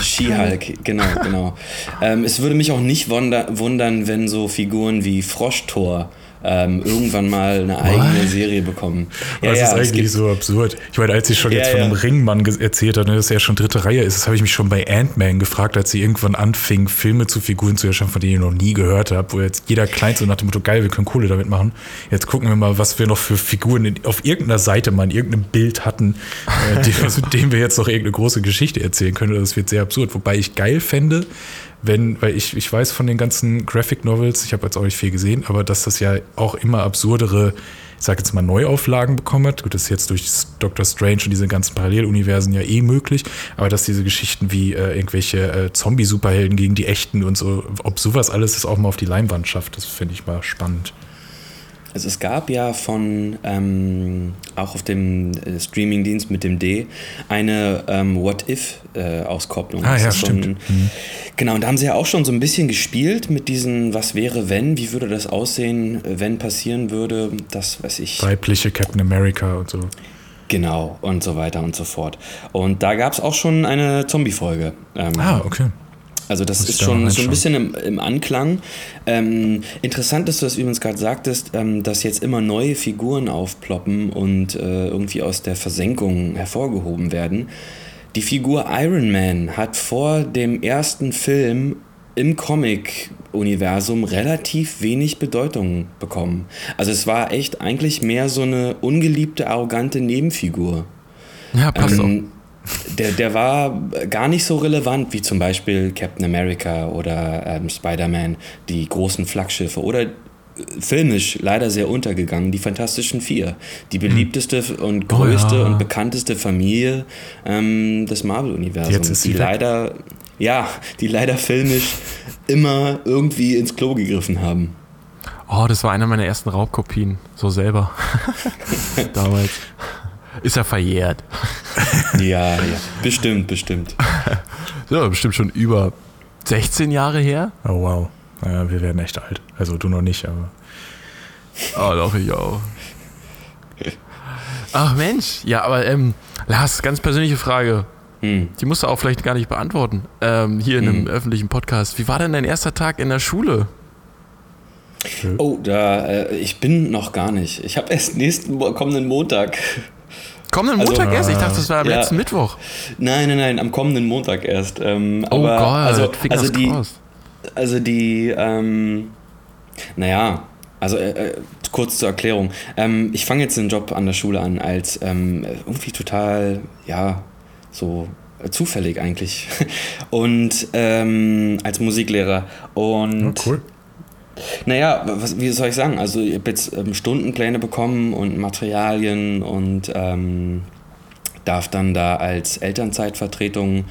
She-Hulk, genau, genau. ähm, es würde mich auch nicht wunder wundern, wenn so Figuren wie Froschtor ähm, irgendwann mal eine eigene Serie bekommen. Das ist es eigentlich so absurd. Ich meine, als sie schon Ja, jetzt von ja. einem Ringmann erzählt hat, ne, dass er schon dritte Reihe ist, das habe ich mich schon bei Ant-Man gefragt, als sie irgendwann anfing, Filme zu Figuren zu erschaffen, von denen ich noch nie gehört habe, wo jetzt jeder Kleinste nach dem Motto, geil, wir können Kohle damit machen. Jetzt gucken wir mal, was wir noch für Figuren auf irgendeiner Seite mal in irgendeinem Bild hatten, äh, die, mit denen wir jetzt noch irgendeine große Geschichte erzählen können. Das wird sehr absurd. Wobei ich geil fände, wenn, weil ich, ich weiß von den ganzen Graphic Novels, ich habe jetzt auch nicht viel gesehen, aber dass das ja auch immer absurdere, ich sag jetzt mal, Neuauflagen bekommen hat. Gut, das ist jetzt durch Doctor Strange und diese ganzen Paralleluniversen ja eh möglich, aber dass diese Geschichten wie äh, irgendwelche äh, Zombie-Superhelden gegen die echten und so, ob sowas alles es auch mal auf die Leinwand schafft, das finde ich mal spannend. Also es gab ja von, ähm, auch auf dem äh, Streamingdienst mit dem D, eine ähm, What-If-Auskopplung. Ah, ja, stimmt. Genau, und da haben sie ja auch schon so ein bisschen gespielt mit diesen, was wäre wenn, wie würde das aussehen, äh, wenn passieren würde, das weiß ich. Weibliche Captain America und so. Genau, und so weiter und so fort. Und da gab es auch schon eine Zombie-Folge. Ähm, Ah, okay. Also das Muss ist schon so ein bisschen im, im Anklang. Ähm, interessant, dass du das übrigens gerade sagtest, ähm, dass jetzt immer neue Figuren aufploppen und äh, irgendwie aus der Versenkung hervorgehoben werden. Die Figur Iron Man hat vor dem ersten Film im Comic-Universum relativ wenig Bedeutung bekommen. Also es war echt eigentlich mehr so eine ungeliebte, arrogante Nebenfigur. Ja, passt Ähm, der, der war gar nicht so relevant wie zum Beispiel Captain America oder ähm, Spider-Man, die großen Flaggschiffe oder äh, filmisch leider sehr untergegangen, die Fantastischen Vier. Die beliebteste und Oh größte ja. und bekannteste Familie ähm, des Marvel-Universums. Die weg. leider, ja, die leider filmisch immer irgendwie ins Klo gegriffen haben. Oh, das war einer meiner ersten Raubkopien. So selber. Damals. Ist ja verjährt. Ja, ja, bestimmt, bestimmt. So, bestimmt schon über 16 Jahre her. Oh, wow. Ja, wir werden echt alt. Also du noch nicht, aber. Oh, doch, ich auch. Ach Mensch, ja, aber ähm, Lars, ganz persönliche Frage. Hm. Die musst du auch vielleicht gar nicht beantworten. Ähm, hier in einem öffentlichen Podcast. Wie war denn dein erster Tag in der Schule? Oh, da, äh, ich bin noch gar nicht. Ich habe erst nächsten kommenden Montag. Kommenden Also- Montag erst? Ich dachte, das war am Ja. letzten Mittwoch. Nein, nein, nein, am kommenden Montag erst. Ähm, Oh aber, Gott, also, also die, also die, ähm, naja, also äh, äh, kurz zur Erklärung. Ähm, ich fange jetzt den Job an der Schule an als ähm, irgendwie total, ja, so äh, zufällig eigentlich. Und ähm, als Musiklehrer. Und Oh, cool. Naja, was, wie soll ich sagen? Also ich habe jetzt ähm, Stundenpläne bekommen und Materialien und ähm, darf dann da als Elternzeitvertretung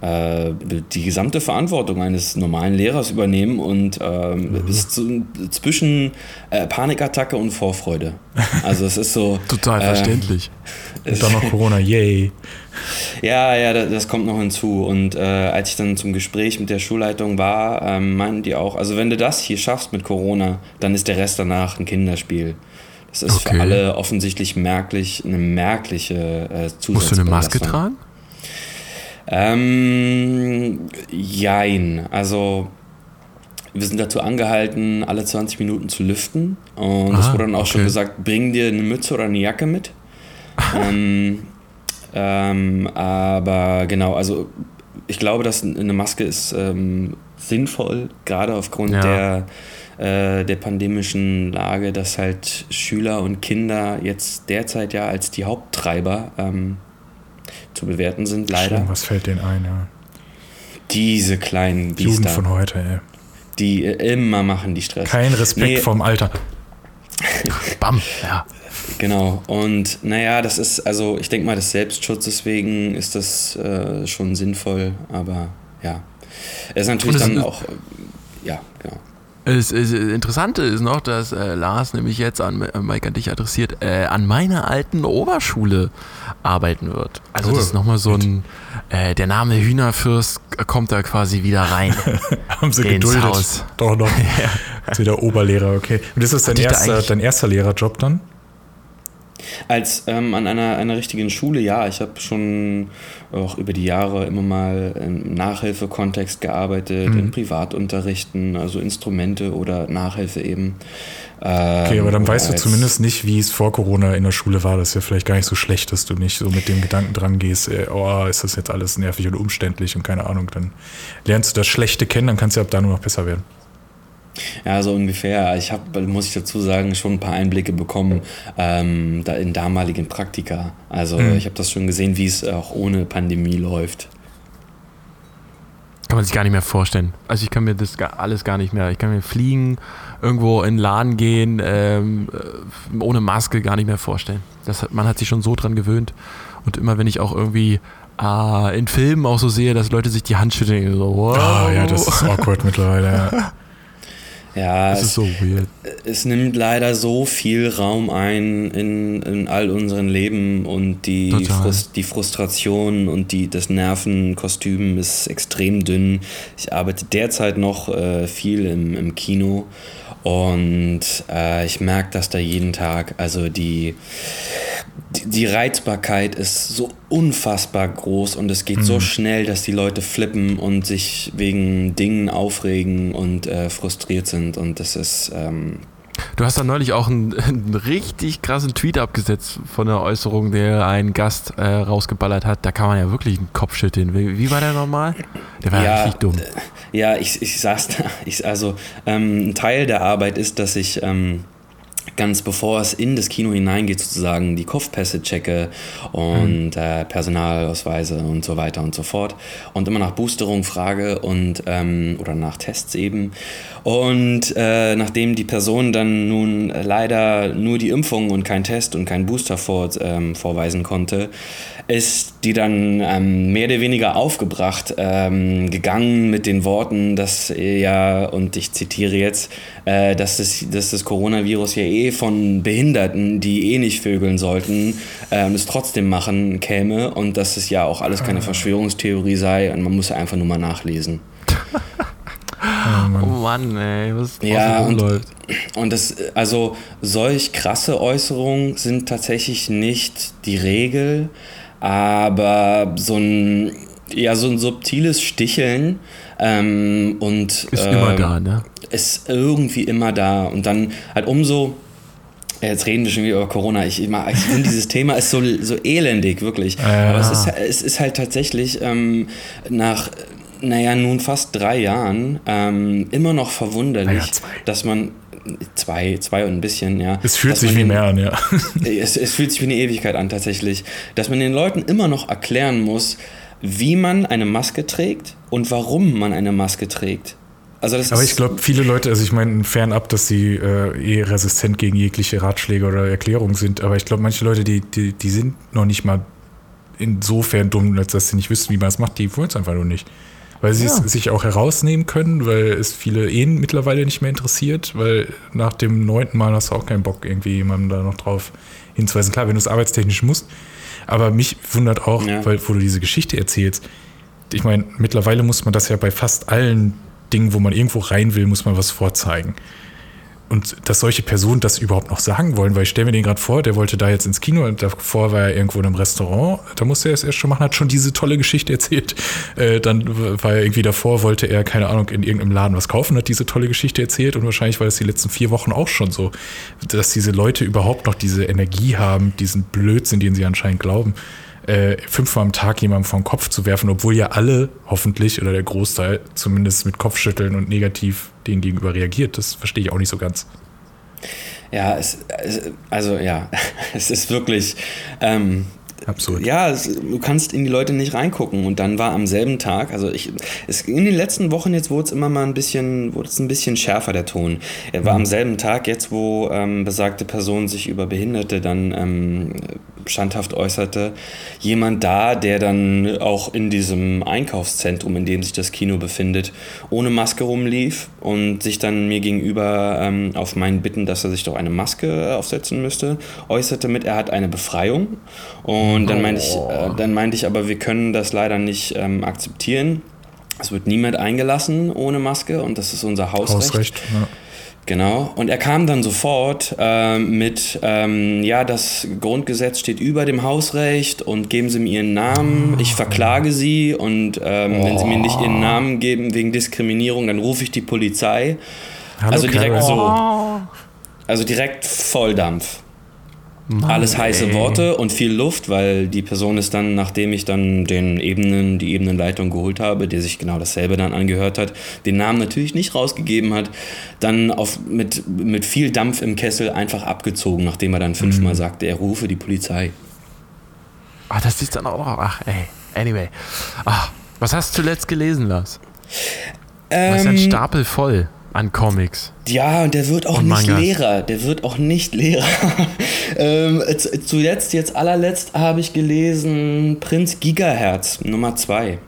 äh, die gesamte Verantwortung eines normalen Lehrers übernehmen und ähm, ist so zwischen äh, Panikattacke und Vorfreude. Also es ist so... Total äh, verständlich. Und dann noch Corona, yay. Ja, ja, da- das kommt noch hinzu. Und äh, als ich dann zum Gespräch mit der Schulleitung war, ähm, meinten die auch, also wenn du das hier schaffst mit Corona, dann ist der Rest danach ein Kinderspiel. Das ist Okay. für alle offensichtlich merklich, eine merkliche äh, Musst du eine Maske Zusatzbelastung. tragen? Ähm, jein. Also wir sind dazu angehalten, alle 20 Minuten zu lüften. Und es Ah, wurde dann auch schon okay. gesagt, bring dir eine Mütze oder eine Jacke mit. ähm, ähm, aber genau, also ich glaube, dass eine Maske ist ähm, sinnvoll, gerade aufgrund Ja. der, äh, der pandemischen Lage, dass halt Schüler und Kinder jetzt derzeit ja als die Haupttreiber ähm, zu bewerten sind, leider. Schlimm, was fällt denen ein, ja. Diese kleinen Jugend Biester, von heute, ey. die äh, immer machen die Stress. Kein Respekt Nee. vorm Alter. Bam. Ja. Genau. Und naja, das ist, also ich denke mal, des Selbstschutzes wegen ist das äh, schon sinnvoll, aber ja. Es ist natürlich dann ist- auch, äh, ja, genau. Das, das Interessante ist noch, dass äh, Lars nämlich jetzt an äh, Mike an dich adressiert, äh, an meiner alten Oberschule arbeiten wird. Also Cool. das ist nochmal so ein, äh, der Name Hühnerfürst kommt da quasi wieder rein. Haben sie geduldet. Haus. Doch noch. Ist wieder Oberlehrer, okay. Und ist das dein da erster, eigentlich- dein erster Lehrerjob dann? Als ähm, an einer, einer richtigen Schule, ja, ich habe schon auch über die Jahre immer mal im Nachhilfekontext gearbeitet, Mhm. in Privatunterrichten, also Instrumente oder Nachhilfe eben. Ähm, Okay, aber dann oder weißt du zumindest nicht, wie es vor Corona in der Schule war. Das ist ja vielleicht gar nicht so schlecht, dass du nicht so mit dem Gedanken dran gehst, äh, oh, ist das jetzt alles nervig und umständlich und keine Ahnung. Dann lernst du das Schlechte kennen, dann kannst du ab da nur noch besser werden. Ja, so ungefähr. Ich habe, muss ich dazu sagen, schon ein paar Einblicke bekommen ähm, da in damaligen Praktika. Also Mhm. ich habe das schon gesehen, wie es auch ohne Pandemie läuft. Kann man sich gar nicht mehr vorstellen. Also ich kann mir das alles gar nicht mehr. Ich kann mir fliegen, irgendwo in den Laden gehen, ähm, äh, ohne Maske gar nicht mehr vorstellen. Das man hat sich schon so dran gewöhnt. Und immer wenn ich auch irgendwie äh, in Filmen auch so sehe, dass Leute sich die Hand schütteln, so, wow. Ah, ja, das ist awkward mittlerweile. Ja. Ja, es, ist so weird. es nimmt leider so viel Raum ein in, in all unseren Leben und die. Frust, die Frustration und die, das Nervenkostüm ist extrem dünn. Ich arbeite derzeit noch äh, viel im, im Kino und äh, ich merke das da jeden Tag. Also die, die, die Reizbarkeit ist so unfassbar groß und es geht so schnell, dass die Leute flippen und sich wegen Dingen aufregen und äh, frustriert sind. Und das ist, ähm, Du hast da neulich auch einen, einen richtig krassen Tweet abgesetzt von der Äußerung, der ein Gast äh, rausgeballert hat. Da kann man ja wirklich den Kopf schütteln. Wie, wie war der nochmal? Der war Ja, richtig dumm. ja, ich, ich saß da. Ich, also, ähm, ein Teil der Arbeit ist, dass ich. Ähm, ganz bevor es in das Kino hineingeht, sozusagen die Kopfpässe checke und äh, Personalausweise und so weiter und so fort. Und immer nach Boosterung frage und ähm, oder nach Tests eben. Und äh, nachdem die Person dann nun leider nur die Impfung und kein Test und kein Booster vor, ähm, vorweisen konnte, ist die dann ähm, mehr oder weniger aufgebracht ähm, gegangen mit den Worten, dass ja, und ich zitiere jetzt, äh, dass, das, dass das Coronavirus ja eh von Behinderten, die eh nicht vögeln sollten, ähm, es trotzdem machen käme und dass es ja auch alles keine Verschwörungstheorie sei und man muss ja einfach nur mal nachlesen. Oh Mann, ey, was Ja, und- rumläuft. Und das, also solch krasse Äußerungen sind tatsächlich nicht die Regel, aber so ein, ja, so ein subtiles Sticheln ähm, und Ist ähm, immer da, ne? ist irgendwie immer da. Und dann halt umso. Jetzt reden wir schon wieder über Corona. Ich, ich finde, dieses Thema ist so, so elendig, wirklich. Aber es ist, es ist halt tatsächlich ähm, nach, naja, nun fast drei Jahren ähm, immer noch verwunderlich, zwei. dass man. Zwei, zwei und ein bisschen, ja. Es fühlt sich wie den- mehr an, ja. es, es fühlt sich wie eine Ewigkeit an, tatsächlich. Dass man den Leuten immer noch erklären muss, wie man eine Maske trägt und warum man eine Maske trägt. Also das Aber ich glaube, viele Leute, also ich meine, fernab, dass sie äh, eh resistent gegen jegliche Ratschläge oder Erklärungen sind, aber ich glaube, manche Leute, die, die, die sind noch nicht mal insofern dumm, als dass sie nicht wissen, wie man es macht, die wollen es einfach nur nicht. Weil sie es sich auch herausnehmen können, weil es viele eh mittlerweile nicht mehr interessiert, weil nach dem neunten Mal hast du auch keinen Bock, irgendwie jemandem da noch drauf hinzuweisen. Klar, wenn du es arbeitstechnisch musst, aber mich wundert auch, Ja. weil wo du diese Geschichte erzählst, ich meine, mittlerweile muss man das ja bei fast allen Dingen, wo man irgendwo rein will, muss man was vorzeigen. und dass solche Personen das überhaupt noch sagen wollen, weil ich stelle mir den gerade vor, der wollte da jetzt ins Kino und davor war er irgendwo in einem Restaurant, da musste er es erst schon machen, hat schon diese tolle Geschichte erzählt. Äh, dann war er irgendwie davor, wollte er, keine Ahnung, in irgendeinem Laden was kaufen, hat diese tolle Geschichte erzählt und wahrscheinlich war das die letzten vier Wochen auch schon so, dass diese Leute überhaupt noch diese Energie haben, diesen Blödsinn, den sie anscheinend glauben äh, fünfmal am Tag jemandem vom Kopf zu werfen, obwohl ja alle hoffentlich oder der Großteil zumindest mit Kopfschütteln und negativ denen gegenüber reagiert. Das verstehe ich auch nicht so ganz. Ja, es, also ja, es ist wirklich. Ähm, Absurd. Ja, es, du kannst in die Leute nicht reingucken. Und dann war am selben Tag, also ich, es, in den letzten Wochen jetzt wurde es immer mal ein bisschen, wurde es ein bisschen schärfer, der Ton. Er war mhm. am selben Tag, jetzt wo ähm, besagte Person sich über Behinderte dann ähm, standhaft äußerte, jemand da, der dann auch in diesem Einkaufszentrum, in dem sich das Kino befindet, ohne Maske rumlief und sich dann mir gegenüber ähm, auf meinen Bitten, dass er sich doch eine Maske aufsetzen müsste, äußerte mit, er hat eine Befreiung. Und dann meinte ich, äh, dann meinte ich aber, wir können das leider nicht ähm, akzeptieren. Es wird niemand eingelassen ohne Maske und das ist unser Hausrecht. Hausrecht ja. Genau. Und er kam dann sofort äh, mit, ähm, ja, das Grundgesetz steht über dem Hausrecht und geben Sie mir Ihren Namen, ich verklage Sie und ähm, oh. wenn Sie mir nicht Ihren Namen geben wegen Diskriminierung, dann rufe ich die Polizei. Hallo, also direkt Karen. so. Also direkt Volldampf. Mann, Alles heiße ey. Worte und viel Luft, weil die Person ist dann, nachdem ich dann den Ebenen, die Ebenenleitung geholt habe, der sich genau dasselbe dann angehört hat, den Namen natürlich nicht rausgegeben hat, dann auf, mit, mit viel Dampf im Kessel einfach abgezogen, nachdem er dann fünfmal mhm. sagte, er rufe die Polizei. Ach, das ist dann auch noch. Ach, ey. Anyway. Ach, was hast du zuletzt gelesen, Lars? Ähm, du hast ein Stapel voll an Comics. Ja, und der wird auch und nicht Mangas. leerer. Der wird auch nicht leerer. ähm, zuletzt, jetzt allerletzt, habe ich gelesen Prinz Gigahertz Nummer 2.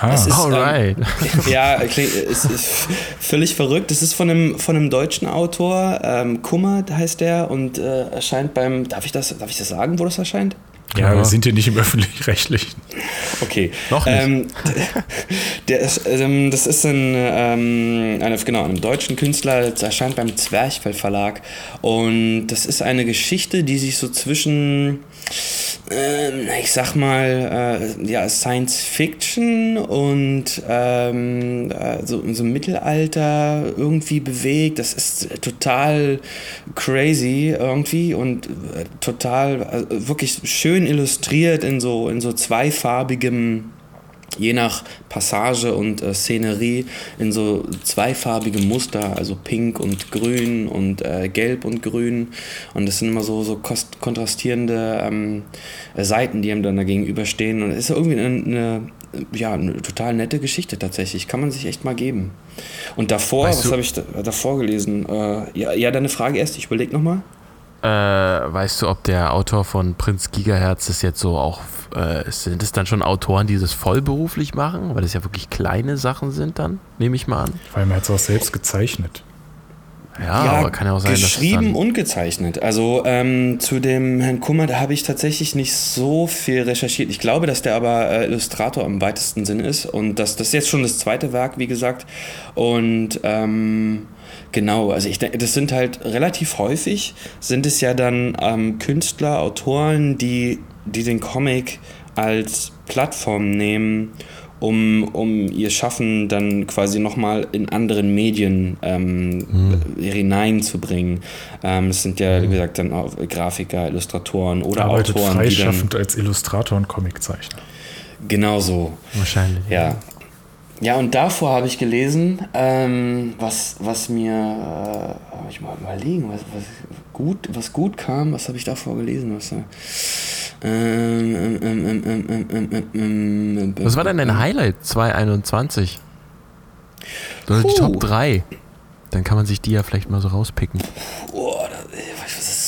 Ah, ist, alright. Ähm, ja, es ist völlig verrückt. Es ist von einem, von einem deutschen Autor, ähm, Kummer heißt der, und äh, erscheint beim, darf ich, das, darf ich das sagen, wo das erscheint? Ja, ja, wir sind hier nicht im öffentlich-rechtlichen. Okay. Noch nicht. Ähm, ist, ähm, das ist ein, ähm, eine, genau, einem deutschen Künstler, das erscheint beim Zwerchfell Verlag. Und das ist eine Geschichte, die sich so zwischen ähm, ich sag mal, äh, ja, Science Fiction und ähm, äh, so, so Mittelalter irgendwie bewegt. Das ist total crazy irgendwie und äh, total äh, wirklich schön illustriert in so, in so zweifarbigem je nach Passage und äh, Szenerie in so zweifarbige Muster, also pink und grün und äh, gelb und grün. Und das sind immer so, so kontrastierende ähm, Seiten, die ihm dann da gegenüberstehen. Und es ist irgendwie eine, eine, ja, eine total nette Geschichte tatsächlich. Kann man sich echt mal geben. Und davor, weißt was habe ich da, davor gelesen? Äh, ja, ja, deine Frage erst, ich überlege nochmal. Äh, weißt du, ob der Autor von Prinz Gigahertz das jetzt so auch, äh, sind es dann schon Autoren, die das vollberuflich machen? Weil das ja wirklich kleine Sachen sind dann, nehme ich mal an. Weil man hat es auch selbst gezeichnet. Ja, ja, aber kann ja auch sein, geschrieben und gezeichnet. Also ähm, zu dem Herrn Kummer, da habe ich tatsächlich nicht so viel recherchiert. Ich glaube, dass der aber äh, Illustrator im weitesten Sinn ist und dass das jetzt schon das zweite Werk, wie gesagt. Und ähm, Genau, also ich denke, das sind halt relativ häufig, sind es ja dann ähm, Künstler, Autoren, die, die den Comic als Plattform nehmen, um, um ihr Schaffen dann quasi nochmal in anderen Medien ähm, mhm. hineinzubringen. Ähm, es sind ja, wie mhm. gesagt, dann auch Grafiker, Illustratoren oder Arbeitet Autoren. freischaffend als Illustrator und Comiczeichner. Genau so. Wahrscheinlich. Ja. Ja, und davor habe ich gelesen, ähm, was, was mir, äh, ich mal überlegen, was, was, gut, was gut kam, was habe ich davor gelesen? Was, was war denn dein Highlight 2021? Oder die Top 3? Dann kann man sich die ja vielleicht mal so rauspicken. Ist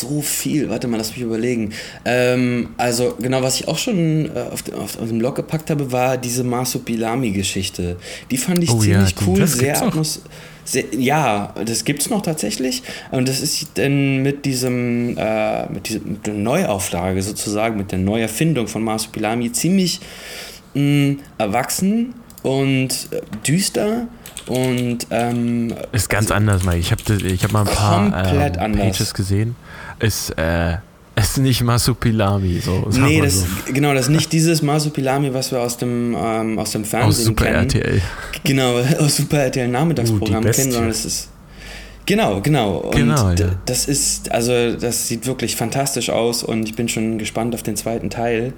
so viel. Warte mal, lass mich überlegen. Ähm, also, genau, was ich auch schon äh, auf, auf, auf, dem Blog gepackt habe, war diese Marsupilami-Geschichte. Die fand ich oh, ziemlich ja, cool, sehr atmos sehr, ja, das gibt es noch tatsächlich. Und das ist dann mit diesem, äh, mit dieser mit der Neuauflage sozusagen, mit der Neuerfindung von Marsupilami ziemlich mh, erwachsen und äh, düster Und ähm, Ist ganz anders, Mike. Ich habe ich hab mal ein paar Komplett ähm, anders. Pages gesehen. Ist, äh, ist nicht Masupilami. So, nee, das, so. genau, das ist nicht dieses Masupilami, was wir aus dem, ähm, aus dem Aus Fernsehen Super kennen. RTL. Genau, aus Super RTL Uh, Nachmittagsprogramm Bestie. kennen, sondern es ist. Genau, genau. Und Genau, ja. das ist, also das sieht wirklich fantastisch aus und ich bin schon gespannt auf den zweiten Teil.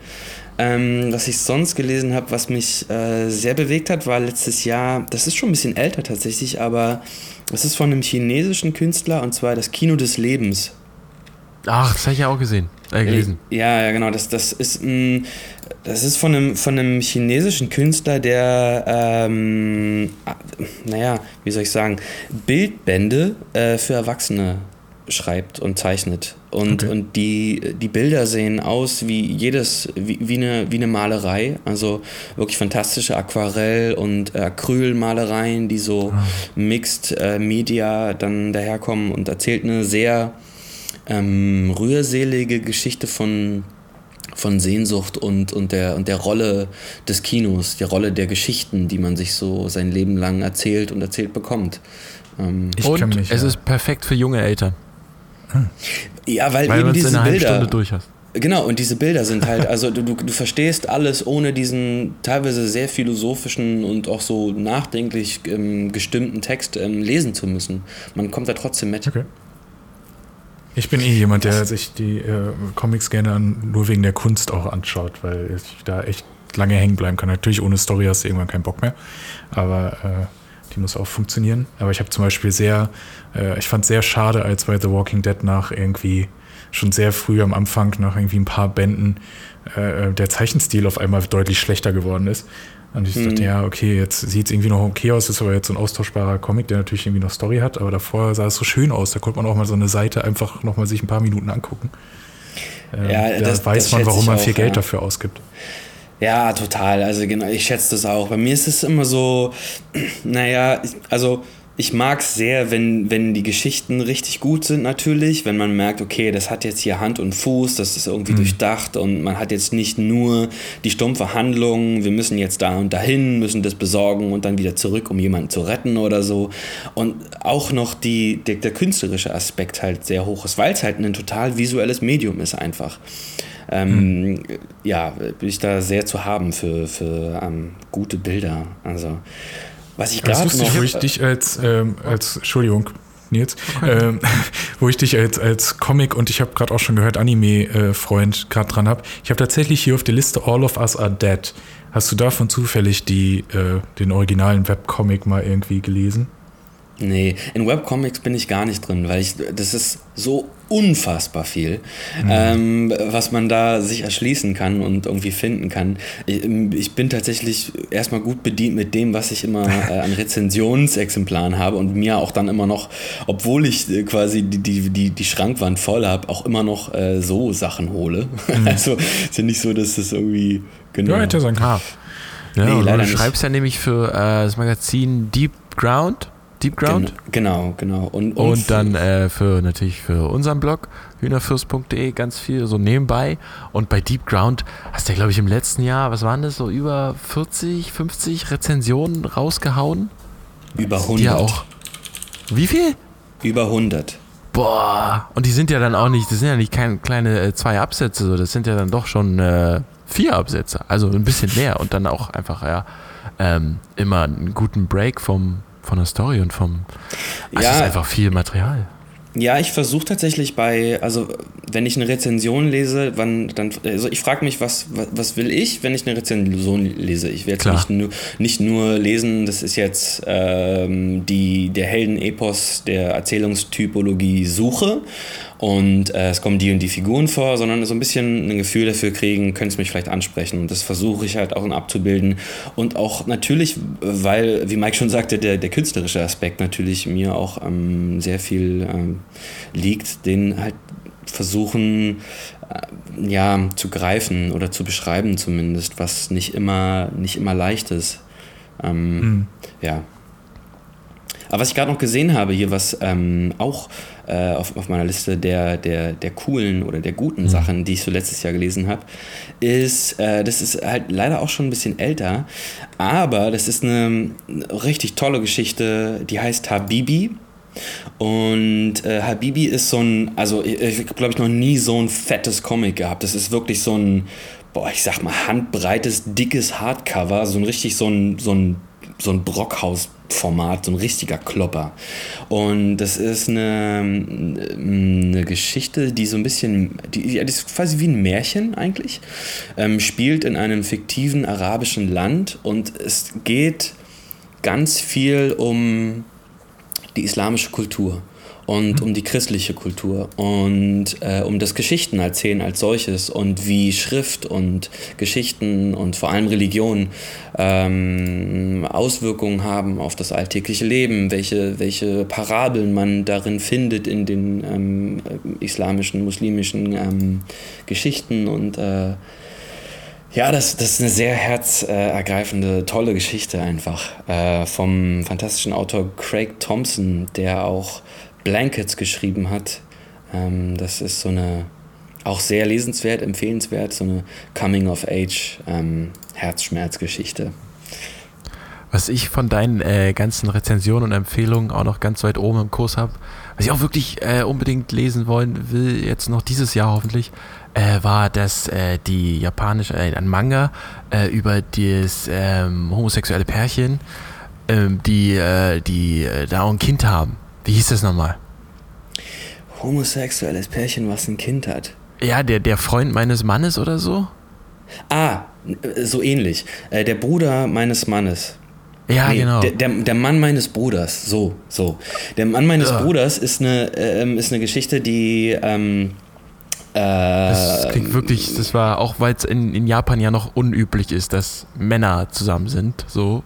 Ähm, was ich sonst gelesen habe, was mich äh, sehr bewegt hat, war letztes Jahr, das ist schon ein bisschen älter tatsächlich, aber es ist von einem chinesischen Künstler und zwar das Kino des Lebens. Ach, das habe ich ja auch gesehen. Äh, gelesen. Ja, ja, genau. Das, das, ist, ein, das ist von einem, von einem chinesischen Künstler, der, ähm, ah, naja, wie soll ich sagen, Bildbände äh, für Erwachsene schreibt und zeichnet. Und, Okay. und die, die Bilder sehen aus wie jedes, wie, wie, eine, wie eine Malerei. Also wirklich fantastische Aquarell- und Acrylmalereien, die so mixed äh, Media dann daherkommen und erzählt eine sehr ähm, rührselige Geschichte von, von Sehnsucht und, und, der, und der Rolle des Kinos, der Rolle der Geschichten, die man sich so sein Leben lang erzählt und erzählt bekommt. Ähm, Ich Und mich, es ja. ist perfekt für junge Eltern, ja, weil, weil eben du es in diese einer halben Stunde Bilder. durch hast. Genau, und diese Bilder sind halt, also du, du, du verstehst alles ohne diesen teilweise sehr philosophischen und auch so nachdenklich ähm, gestimmten Text ähm, lesen zu müssen. Man kommt da trotzdem mit. Okay. Ich bin eh jemand, der sich die äh, Comics gerne nur wegen der Kunst auch anschaut, weil ich da echt lange hängen bleiben kann. Natürlich ohne Story hast du irgendwann keinen Bock mehr, aber äh, die muss auch funktionieren. Aber ich habe zum Beispiel sehr, äh, ich fand sehr schade, als bei The Walking Dead nach irgendwie schon sehr früh am Anfang, nach irgendwie ein paar Bänden, äh, der Zeichenstil auf einmal deutlich schlechter geworden ist. Und ich dachte, ja, okay, jetzt sieht es irgendwie noch okay aus, ist aber jetzt so ein austauschbarer Comic, der natürlich irgendwie noch Story hat, aber davor sah es so schön aus, da konnte man auch mal so eine Seite einfach noch mal sich ein paar Minuten angucken. Ähm, Ja, da das- weiß das man, warum man auch, viel Geld ja. dafür ausgibt. Ja, total. Also genau, ich schätze das auch. Bei mir ist es immer so, naja, also ich mag es sehr, wenn, wenn die Geschichten richtig gut sind natürlich, wenn man merkt, okay, das hat jetzt hier Hand und Fuß, das ist irgendwie durchdacht und man hat jetzt nicht nur die stumpfe Handlung, wir müssen jetzt da und dahin, müssen das besorgen und dann wieder zurück, um jemanden zu retten oder so. Und auch noch die, der, der künstlerische Aspekt halt sehr hoch ist, weil es halt ein total visuelles Medium ist einfach ähm, ja, bin ich da sehr zu haben für, für ähm, gute Bilder. Also, was ich gerade noch. wo ich dich als, ähm, als Entschuldigung, Nils, ähm, wo ich dich als, als Comic und ich habe gerade auch schon gehört, Anime-Freund gerade dran habe. Ich habe tatsächlich hier auf der Liste All of Us Are Dead. Hast du davon zufällig die, äh, den originalen Webcomic mal irgendwie gelesen? Nee, in Webcomics bin ich gar nicht drin, weil ich, das ist so unfassbar viel, Mhm. ähm, was man da sich erschließen kann und irgendwie finden kann. Ich, ich bin tatsächlich erstmal gut bedient mit dem, was ich immer äh, an Rezensionsexemplaren habe und mir auch dann immer noch, obwohl ich äh, quasi die, die, die, die Schrankwand voll habe, auch immer noch äh, so Sachen hole. Also ist ja nicht so, dass das irgendwie genau. Ja, hätte sein. Ah. Ja, Nee, du nicht. schreibst ja nämlich für äh, das Magazin Deep Ground. Deep Ground. Genau, genau. Und, Und dann äh, für natürlich für unseren Blog hühnerfürst.de ganz viel so nebenbei. Und bei Deep Ground hast du ja, glaube ich, im letzten Jahr, was waren das, so über 40, 50 Rezensionen rausgehauen? über 100. Die ja auch. Wie viel? Über 100. Boah. Und die sind ja dann auch nicht, das sind ja nicht keine kleine äh, zwei Absätze, so, das sind ja dann doch schon äh, vier Absätze. Also ein bisschen mehr und dann auch einfach, ja, ähm, immer einen guten Break vom, von der Story und vom. Also Ja. Es ist einfach viel Material. Ja, ich versuche tatsächlich bei, also wenn ich eine Rezension lese, wann dann, also ich frage mich, was, was, was will ich, wenn ich eine Rezension lese? Ich werde Klar. nicht nur, nicht nur lesen, das ist jetzt ähm, die, der Heldenepos der Erzählungstypologie Suche und äh, es kommen die und die Figuren vor, sondern so ein bisschen ein Gefühl dafür kriegen, könnte es mich vielleicht ansprechen. Und das versuche ich halt auch abzubilden. Und auch natürlich, weil, wie Mike schon sagte, der, der künstlerische Aspekt natürlich mir auch ähm, sehr viel ähm, liegt, den halt versuchen äh, ja zu greifen oder zu beschreiben zumindest, was nicht immer nicht immer leicht ist. Ähm, Ja. Aber was ich gerade noch gesehen habe hier, was ähm, auch äh, auf, auf meiner Liste der, der, der coolen oder der guten Sachen, die ich so letztes Jahr gelesen habe, ist, äh, das ist halt leider auch schon ein bisschen älter, aber das ist eine richtig tolle Geschichte, die heißt Habibi. Und äh, Habibi ist so ein, also ich, ich habe glaube ich noch nie so ein fettes Comic gehabt. Das ist wirklich so ein, boah, ich sag mal, handbreites, dickes Hardcover, so ein richtig so ein, so ein, so ein Brockhaus-Format, so ein richtiger Klopper. Und das ist eine, eine Geschichte, die so ein bisschen, die, die ist quasi wie ein Märchen eigentlich, ähm, spielt in einem fiktiven arabischen Land und es geht ganz viel um die islamische Kultur und um die christliche Kultur und äh, um das Geschichtenerzählen als solches und wie Schrift und Geschichten und vor allem Religion ähm, Auswirkungen haben auf das alltägliche Leben, welche, welche Parabeln man darin findet in den ähm, islamischen, muslimischen ähm, Geschichten und äh, ja, das, das ist eine sehr herzergreifende, tolle Geschichte einfach. Äh, vom fantastischen Autor Craig Thompson, der auch Blankets geschrieben hat. Ähm, das ist so eine, auch sehr lesenswert, empfehlenswert, so eine Coming-of-Age-Herzschmerzgeschichte. Ähm, was ich von deinen äh, ganzen Rezensionen und Empfehlungen auch noch ganz weit oben im Kurs habe, was ich auch wirklich äh, unbedingt lesen wollen will, jetzt noch dieses Jahr hoffentlich, äh, war das äh, die japanische, äh, ein Manga äh, über das ähm, homosexuelle Pärchen, ähm, die, die da auch ein Kind haben. Wie hieß das nochmal? Homosexuelles Pärchen, was ein Kind hat. Ja, der, der Freund meines Mannes oder so? Ah, so ähnlich. der Bruder meines Mannes. Ja, nee, genau. Der, der, der, Mann meines Bruders, so, so. Der Mann meines ja. Bruders ist eine, ähm, ist eine Geschichte, die ähm, das klingt wirklich, das war auch, weil es in, in Japan ja noch unüblich ist, dass Männer zusammen sind, so.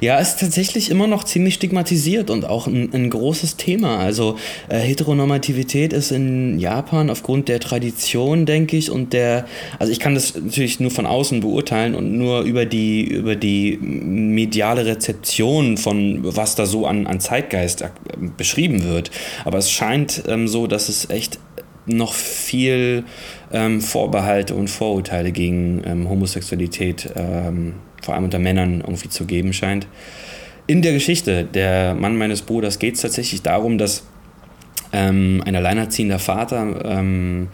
Ja, ist tatsächlich immer noch ziemlich stigmatisiert und auch ein, ein großes Thema. Also äh, Heteronormativität ist in Japan aufgrund der Tradition, denke ich, und der, also ich kann das natürlich nur von außen beurteilen und nur über die, über die mediale Rezeption von was da so an, an Zeitgeist äh, beschrieben wird. Aber es scheint ähm, so, dass es echt noch viel ähm, Vorbehalte und Vorurteile gegen ähm, Homosexualität, ähm, vor allem unter Männern, irgendwie zu geben scheint. In der Geschichte Der Mann meines Bruders geht es tatsächlich darum, dass ähm, ein alleinerziehender Vater ähm,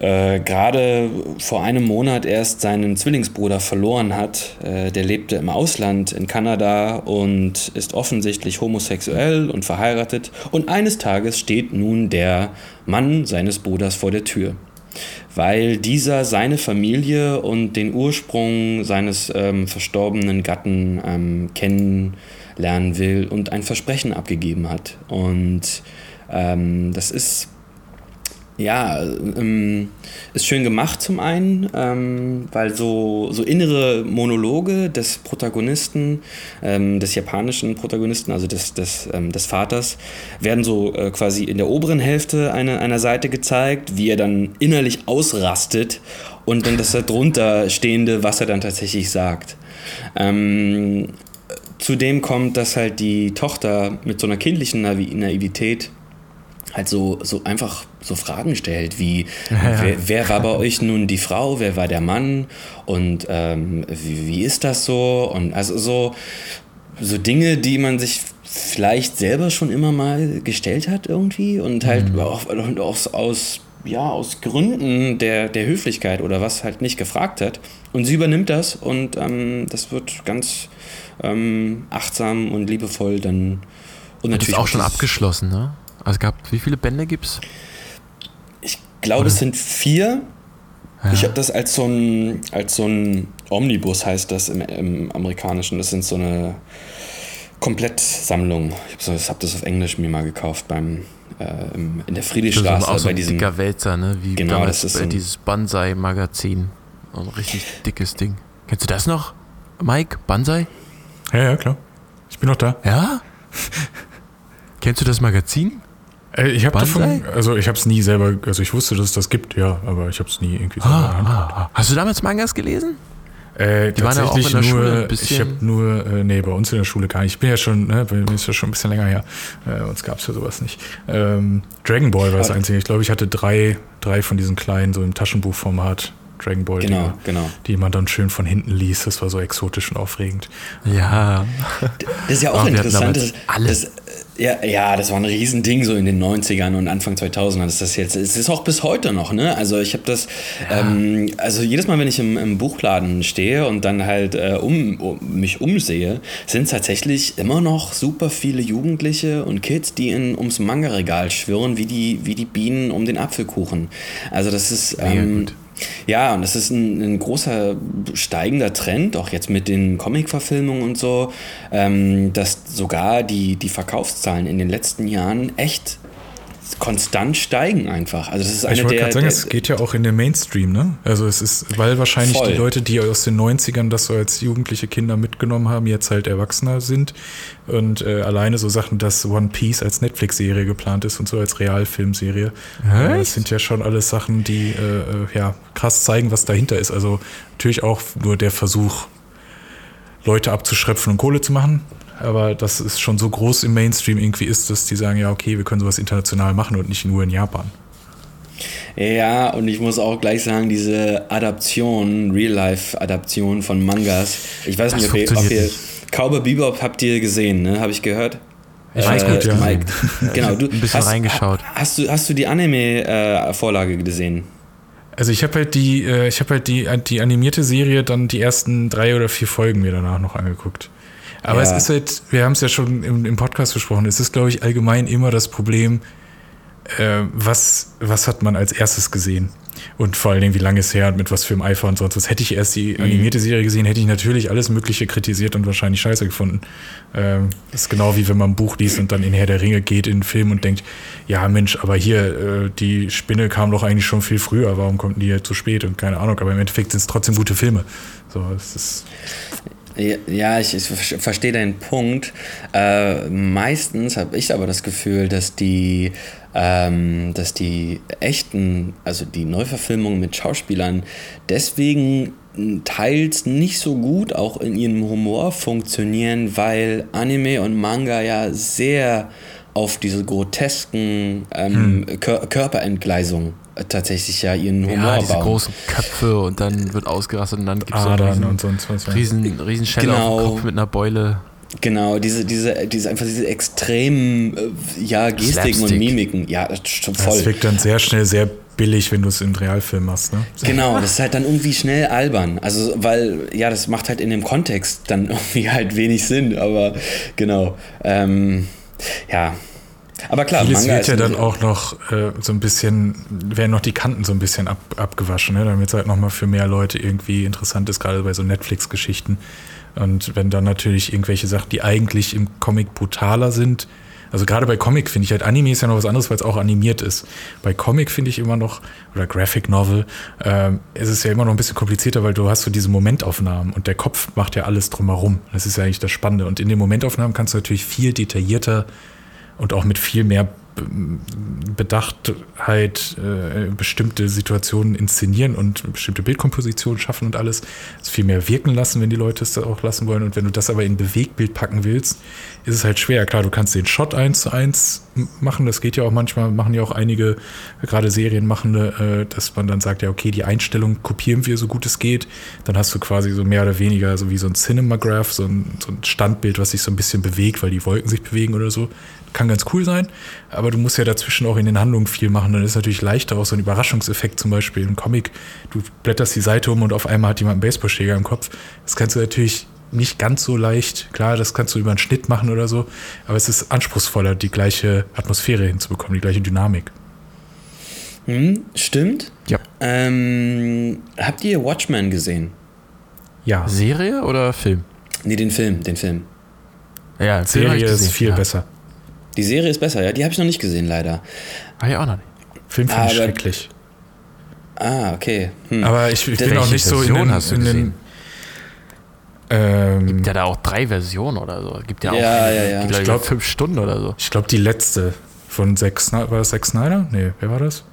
äh, gerade vor einem Monat erst seinen Zwillingsbruder verloren hat. Äh, der lebte im Ausland in Kanada und ist offensichtlich homosexuell und verheiratet. Und eines Tages steht nun der Mann seines Bruders vor der Tür weil dieser seine Familie und den Ursprung seines ähm, verstorbenen Gatten ähm, kennenlernen will und ein Versprechen abgegeben hat. Und ähm, das ist ja, ähm, ist schön gemacht zum einen, ähm, weil so, so innere Monologe des Protagonisten, ähm, des japanischen Protagonisten, also des, des, ähm, des Vaters, werden so äh, quasi in der oberen Hälfte einer, einer Seite gezeigt, wie er dann innerlich ausrastet und dann das darunter stehende, was er dann tatsächlich sagt. Ähm, zudem kommt, dass halt die Tochter mit so einer kindlichen Naivität halt so, so einfach so Fragen stellt, wie ja, wer, wer, war bei euch nun die Frau, wer war der Mann und ähm, wie, wie ist das so? Und also so, so Dinge, die man sich vielleicht selber schon immer mal gestellt hat irgendwie und halt mhm. auch, aus, aus, ja, aus Gründen der, der Höflichkeit oder was halt nicht gefragt hat. Und sie übernimmt das und ähm, das wird ganz ähm, achtsam und liebevoll dann. Und, natürlich das ist auch schon abgeschlossen, ne? Also es gab, wie viele Bände gibt es? Glaube, es sind vier. Ja. Ich habe das als so ein, als so ein Omnibus heißt das im, im Amerikanischen. Das sind so eine Komplettsammlung. Ich habe hab das auf Englisch mir mal gekauft beim äh, in der Friedrichstraße das ist auch so ein bei diesem dicker Wälzer, ne? Wie genau, das ist bei dieses Banzai Magazin. Ein richtig dickes Ding. Kennst du das noch? Mike, Banzai? Ja, ja, klar. Ich bin noch da. Ja? Kennst du das Magazin? Äh, ich habe davon, also ich habe es nie selber, also ich wusste, dass es das gibt, ja, aber ich habe es nie irgendwie selber ah, ah, ah. Hast du damals Mangas gelesen? Äh, Die waren ja auch in der Schule nur, ein bisschen- ich habe nur, äh, nee, bei uns in der Schule gar nicht. Ich bin ja schon, ne, bei mir ist ja schon ein bisschen länger her. Äh, uns gab es ja sowas nicht. Ähm, Dragon Ball war das einzige. Ich glaube, ich hatte drei, drei von diesen kleinen, so im Taschenbuchformat Dragon Ball, Genau, Dinger, genau. die man dann schön von hinten liest. Das war so exotisch und aufregend. Ja. Das ist ja auch Oh, interessant. Das, alle. das, ja, ja, das war ein Riesending so in den 90ern und Anfang 2000ern. Das ist das jetzt. Es ist auch bis heute noch, ne? Also ich habe das, ähm, also jedes Mal, wenn ich im, im Buchladen stehe und dann halt äh, um, um, mich umsehe, sind tatsächlich immer noch super viele Jugendliche und Kids, die in, ums Manga-Regal schwirren, wie die, wie die Bienen um den Apfelkuchen. Also das ist. Ähm, gut. Ja, und das ist ein, ein großer steigender Trend, auch jetzt mit den Comic-Verfilmungen und so, ähm, dass sogar die, die Verkaufszahlen in den letzten Jahren echt konstant steigen einfach. Also das ist eine ich wollte der, gerade sagen, es geht ja auch in den Mainstream, ne? Also es ist, weil wahrscheinlich Voll. die Leute, die aus den 90ern das so als jugendliche Kinder mitgenommen haben, jetzt halt Erwachsener sind. Und äh, alleine so Sachen, dass One Piece als Netflix-Serie geplant ist und so als Realfilmserie. Äh, das sind ja schon alles Sachen, die äh, äh, ja krass zeigen, was dahinter ist. Also natürlich auch nur der Versuch, Leute abzuschröpfen und Kohle zu machen. Aber dass es schon so groß im Mainstream irgendwie ist, dass die sagen, ja, okay, wir können sowas international machen und nicht nur in Japan. Ja, und ich muss auch gleich sagen, diese Adaption, Real-Life-Adaption von Mangas, ich weiß nicht, ob ihr, ob ihr. Cowboy Bebop habt ihr gesehen, ne? Habe ich gehört? Ich weiß gut, ja. Mike. Genau, du ein bisschen hast, reingeschaut. Hast du, hast du die Anime-Vorlage gesehen? Also ich habe halt die, äh, ich habe halt die, die animierte Serie dann die ersten drei oder vier Folgen mir danach noch angeguckt. Aber Ja. es ist halt, wir haben es ja schon im, im Podcast besprochen, es ist, glaube ich, allgemein immer das Problem, äh, was, was hat man als erstes gesehen? Und vor allen Dingen, wie lange ist her und mit was für einem Eifer und sonst was. Hätte ich erst die animierte Serie gesehen, hätte ich natürlich alles Mögliche kritisiert und wahrscheinlich scheiße gefunden. Ähm, das ist genau wie wenn man ein Buch liest und dann in Herr der Ringe geht in den Film und denkt, ja Mensch, aber hier, äh, die Spinne kam doch eigentlich schon viel früher, warum kommt die jetzt zu spät und keine Ahnung, aber im Endeffekt sind es trotzdem gute Filme. So, es ist, Ja, ich, ich ver- verstehe deinen Punkt. Äh, meistens habe ich aber das Gefühl, dass die, ähm, dass die echten, also die Neuverfilmungen mit Schauspielern deswegen teils nicht so gut auch in ihrem Humor funktionieren, weil Anime und Manga ja sehr auf diese grotesken ähm, Kör Körperentgleisung äh, tatsächlich ja ihren Humor Ja, diese bauen. großen Köpfe und dann wird ausgerastet und dann gibt es so Adern einen riesen, und sonst was. ja. riesen, riesen Schelle Genau. auf dem Kopf mit einer Beule. Genau, diese, diese, diese einfach diese extremen äh, ja, Gestiken und Slapstick. Mimiken. Ja, das ist schon Das voll. wirkt dann sehr schnell sehr billig, wenn du es im Realfilm machst. Ne? Genau, das ist halt dann irgendwie schnell albern. Also, weil, ja, das macht halt in dem Kontext dann irgendwie halt wenig Sinn, aber genau. Ähm, ja. Aber klar, Vieles Manga wird ist ja dann auch noch äh, so ein bisschen, werden noch die Kanten so ein bisschen ab, abgewaschen, ne? damit es halt nochmal für mehr Leute irgendwie interessant ist, gerade bei so Netflix-Geschichten. Und wenn dann natürlich irgendwelche Sachen, die eigentlich im Comic brutaler sind, also gerade bei Comic finde ich halt, Anime ist ja noch was anderes, weil es auch animiert ist. Bei Comic finde ich immer noch, oder Graphic Novel, ähm, ist es ja immer noch ein bisschen komplizierter, weil du hast so diese Momentaufnahmen und der Kopf macht ja alles drumherum. Das ist ja eigentlich das Spannende. Und in den Momentaufnahmen kannst du natürlich viel detaillierter und auch mit viel mehr Be- Bedachtheit äh, bestimmte Situationen inszenieren und bestimmte Bildkompositionen schaffen und alles. Es viel mehr wirken lassen, wenn die Leute es auch lassen wollen. Und wenn du das aber in Bewegtbild packen willst, ist es halt schwer. Klar, du kannst den Shot eins zu eins machen. Das geht ja auch manchmal, machen ja auch einige, gerade Serienmachende, äh, dass man dann sagt, ja, okay, die Einstellung kopieren wir so gut es geht. Dann hast du quasi so mehr oder weniger so wie so ein Cinemagraph, so ein, so ein Standbild, was sich so ein bisschen bewegt, weil die Wolken sich bewegen oder so. Kann ganz cool sein, aber du musst ja dazwischen auch in den Handlungen viel machen. Dann ist natürlich leichter, auch so ein Überraschungseffekt zum Beispiel im Comic. Du blätterst die Seite um und auf einmal hat jemand einen Baseballschläger im Kopf. Das kannst du natürlich nicht ganz so leicht. Klar, das kannst du über einen Schnitt machen oder so, aber es ist anspruchsvoller, die gleiche Atmosphäre hinzubekommen, die gleiche Dynamik. Hm, stimmt. Ja. Ähm, habt ihr Watchmen gesehen? Ja, Serie oder Film? Nee, den Film, den Film. Ja, Serie ist gesehen, viel ja. besser. Die Serie ist besser, ja. Die habe ich noch nicht gesehen, leider. Ah, ja, auch noch nicht. Film finde ich schrecklich. Ah, okay. Hm. Aber ich, ich bin auch nicht so in Version den, hast du in den ähm, Gibt ja da auch drei Versionen oder so. Gibt ja auch Ja, ja, ja. Gibt, Ich ich glaub- glaube, fünf Stunden oder so. Ich glaube, die letzte von Zack Snyder. War das Zack Snyder? Nee, wer war das?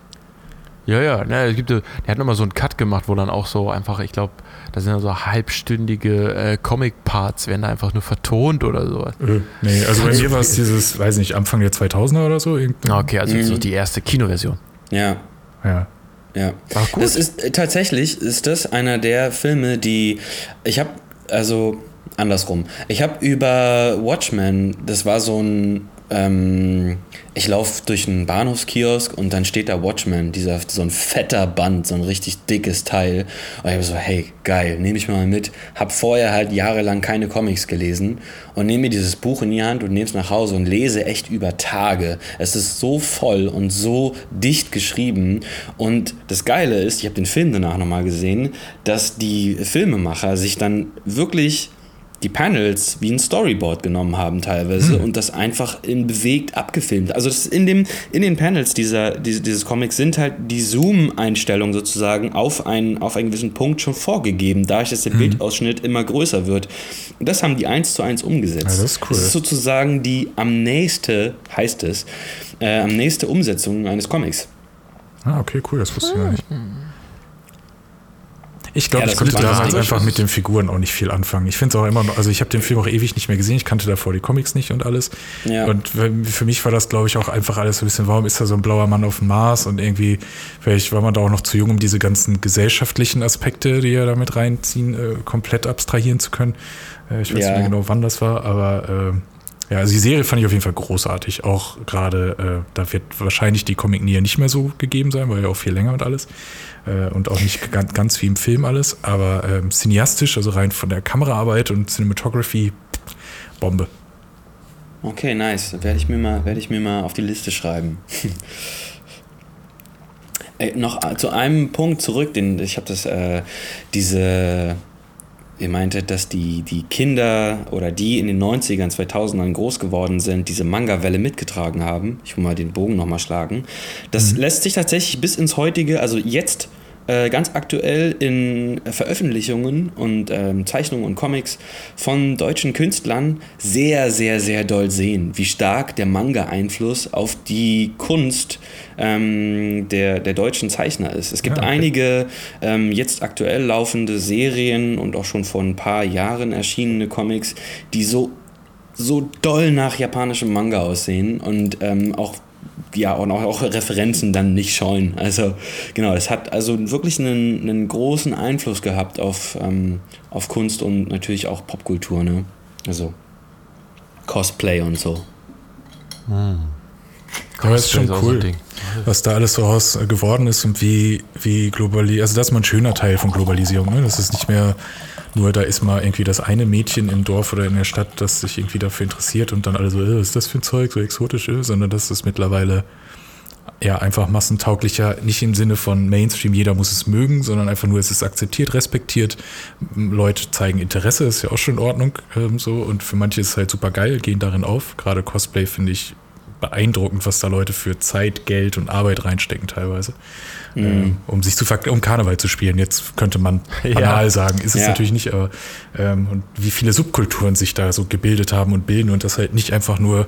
Ja, ja. Ne, es gibt, der hat nochmal so einen Cut gemacht, wo dann auch so einfach, ich glaube, Da sind dann so halbstündige äh, Comic-Parts, werden da einfach nur vertont oder sowas. Äh, nee, also bei mir war es dieses, weiß nicht, Anfang der 2000er oder so. irgendwie. Ah, Okay, also Mhm. so die erste Kinoversion. Ja, Ja. ja. Ach, gut. Das ist äh, tatsächlich ist das einer der Filme, die ich habe also andersrum. Ich habe über Watchmen, das war so ein ähm, ich laufe durch einen Bahnhofskiosk und dann steht da Watchmen, dieser so ein fetter Band, so ein richtig dickes Teil. Und ich habe so, hey, geil, nehme ich mal mit. Hab vorher halt jahrelang keine Comics gelesen und nehme mir dieses Buch in die Hand und nehme es nach Hause und lese echt über Tage. Es ist so voll und so dicht geschrieben. Und das Geile ist, ich habe den Film danach nochmal gesehen, dass die Filmemacher sich dann wirklich die Panels wie ein Storyboard genommen haben teilweise und das einfach in bewegt abgefilmt. Also in, dem, in den Panels dieser, diese, dieses Comics sind halt die Zoom-Einstellungen sozusagen auf einen, auf einen gewissen Punkt schon vorgegeben, dadurch, dass der Bildausschnitt immer größer wird. Und das haben die eins zu eins umgesetzt. Ja, das ist cool. Das ist sozusagen die am nächste, heißt es, äh, am nächste Umsetzung eines Comics. Ah, okay, cool, das wusste ich gar nicht. Ich glaube, Ja, ich konnte damals lustig. einfach mit den Figuren auch nicht viel anfangen. Ich finde es auch immer noch, also ich habe den Film auch ewig nicht mehr gesehen. Ich kannte davor die Comics nicht und alles. Ja. Und für mich war das, glaube ich, auch einfach alles so ein bisschen, warum ist da so ein blauer Mann auf dem Mars? Und irgendwie, vielleicht war man da auch noch zu jung, um diese ganzen gesellschaftlichen Aspekte, die ja damit reinziehen, äh, komplett abstrahieren zu können. Äh, ich weiß Ja. nicht mehr genau, wann das war, aber ähm, ja, also die Serie fand ich auf jeden Fall großartig. Auch gerade, äh, da wird wahrscheinlich die Comic-Nähe nicht mehr so gegeben sein, weil ja auch viel länger und alles. Äh, und auch nicht ganz, ganz wie im Film alles. Aber ähm, cineastisch, also rein von der Kameraarbeit und Cinematography, Bombe. Okay, nice. Werde ich mir mal, ich mir mal auf die Liste schreiben. Ey, noch zu einem Punkt zurück, den ich habe das, äh, diese, ihr meintet, dass die, die Kinder oder die in den 90ern, 2000ern groß geworden sind, diese Manga-Welle mitgetragen haben. Ich will mal den Bogen nochmal schlagen. Das lässt sich tatsächlich bis ins heutige, also jetzt äh, ganz aktuell in Veröffentlichungen und ähm, Zeichnungen und Comics von deutschen Künstlern sehr, sehr, sehr doll sehen, wie stark der Manga-Einfluss auf die Kunst ähm, der, der deutschen Zeichner ist. Es gibt Ja, okay. einige ähm, jetzt aktuell laufende Serien und auch schon vor ein paar Jahren erschienene Comics, die so so doll nach japanischem Manga aussehen und ähm, auch ja und auch, auch Referenzen dann nicht scheuen. Also genau, es hat also wirklich einen, einen großen Einfluss gehabt auf, ähm, auf Kunst und natürlich auch Popkultur, ne? Also Cosplay und so. Aber es ist schon cool, was da alles so raus äh, geworden ist und wie, wie globali also das ist mal ein schöner Teil von Globalisierung, ne? Das ist nicht mehr nur, da ist mal irgendwie das eine Mädchen im Dorf oder in der Stadt, das sich irgendwie dafür interessiert und dann alle so, äh, was ist das für ein Zeug, so exotisch, äh, sondern das ist mittlerweile ja einfach massentauglicher, nicht im Sinne von Mainstream, jeder muss es mögen, sondern einfach nur, es ist akzeptiert, respektiert. Leute zeigen Interesse, ist ja auch schon in Ordnung ähm, so und für manche ist es halt super geil, gehen darin auf. Gerade Cosplay finde ich beeindruckend, was da Leute für Zeit, Geld und Arbeit reinstecken teilweise, ähm, um sich zu um Karneval zu spielen. Jetzt könnte man Ja. banal sagen, ist es Ja. natürlich nicht, aber ähm, und wie viele Subkulturen sich da so gebildet haben und bilden und das halt nicht einfach nur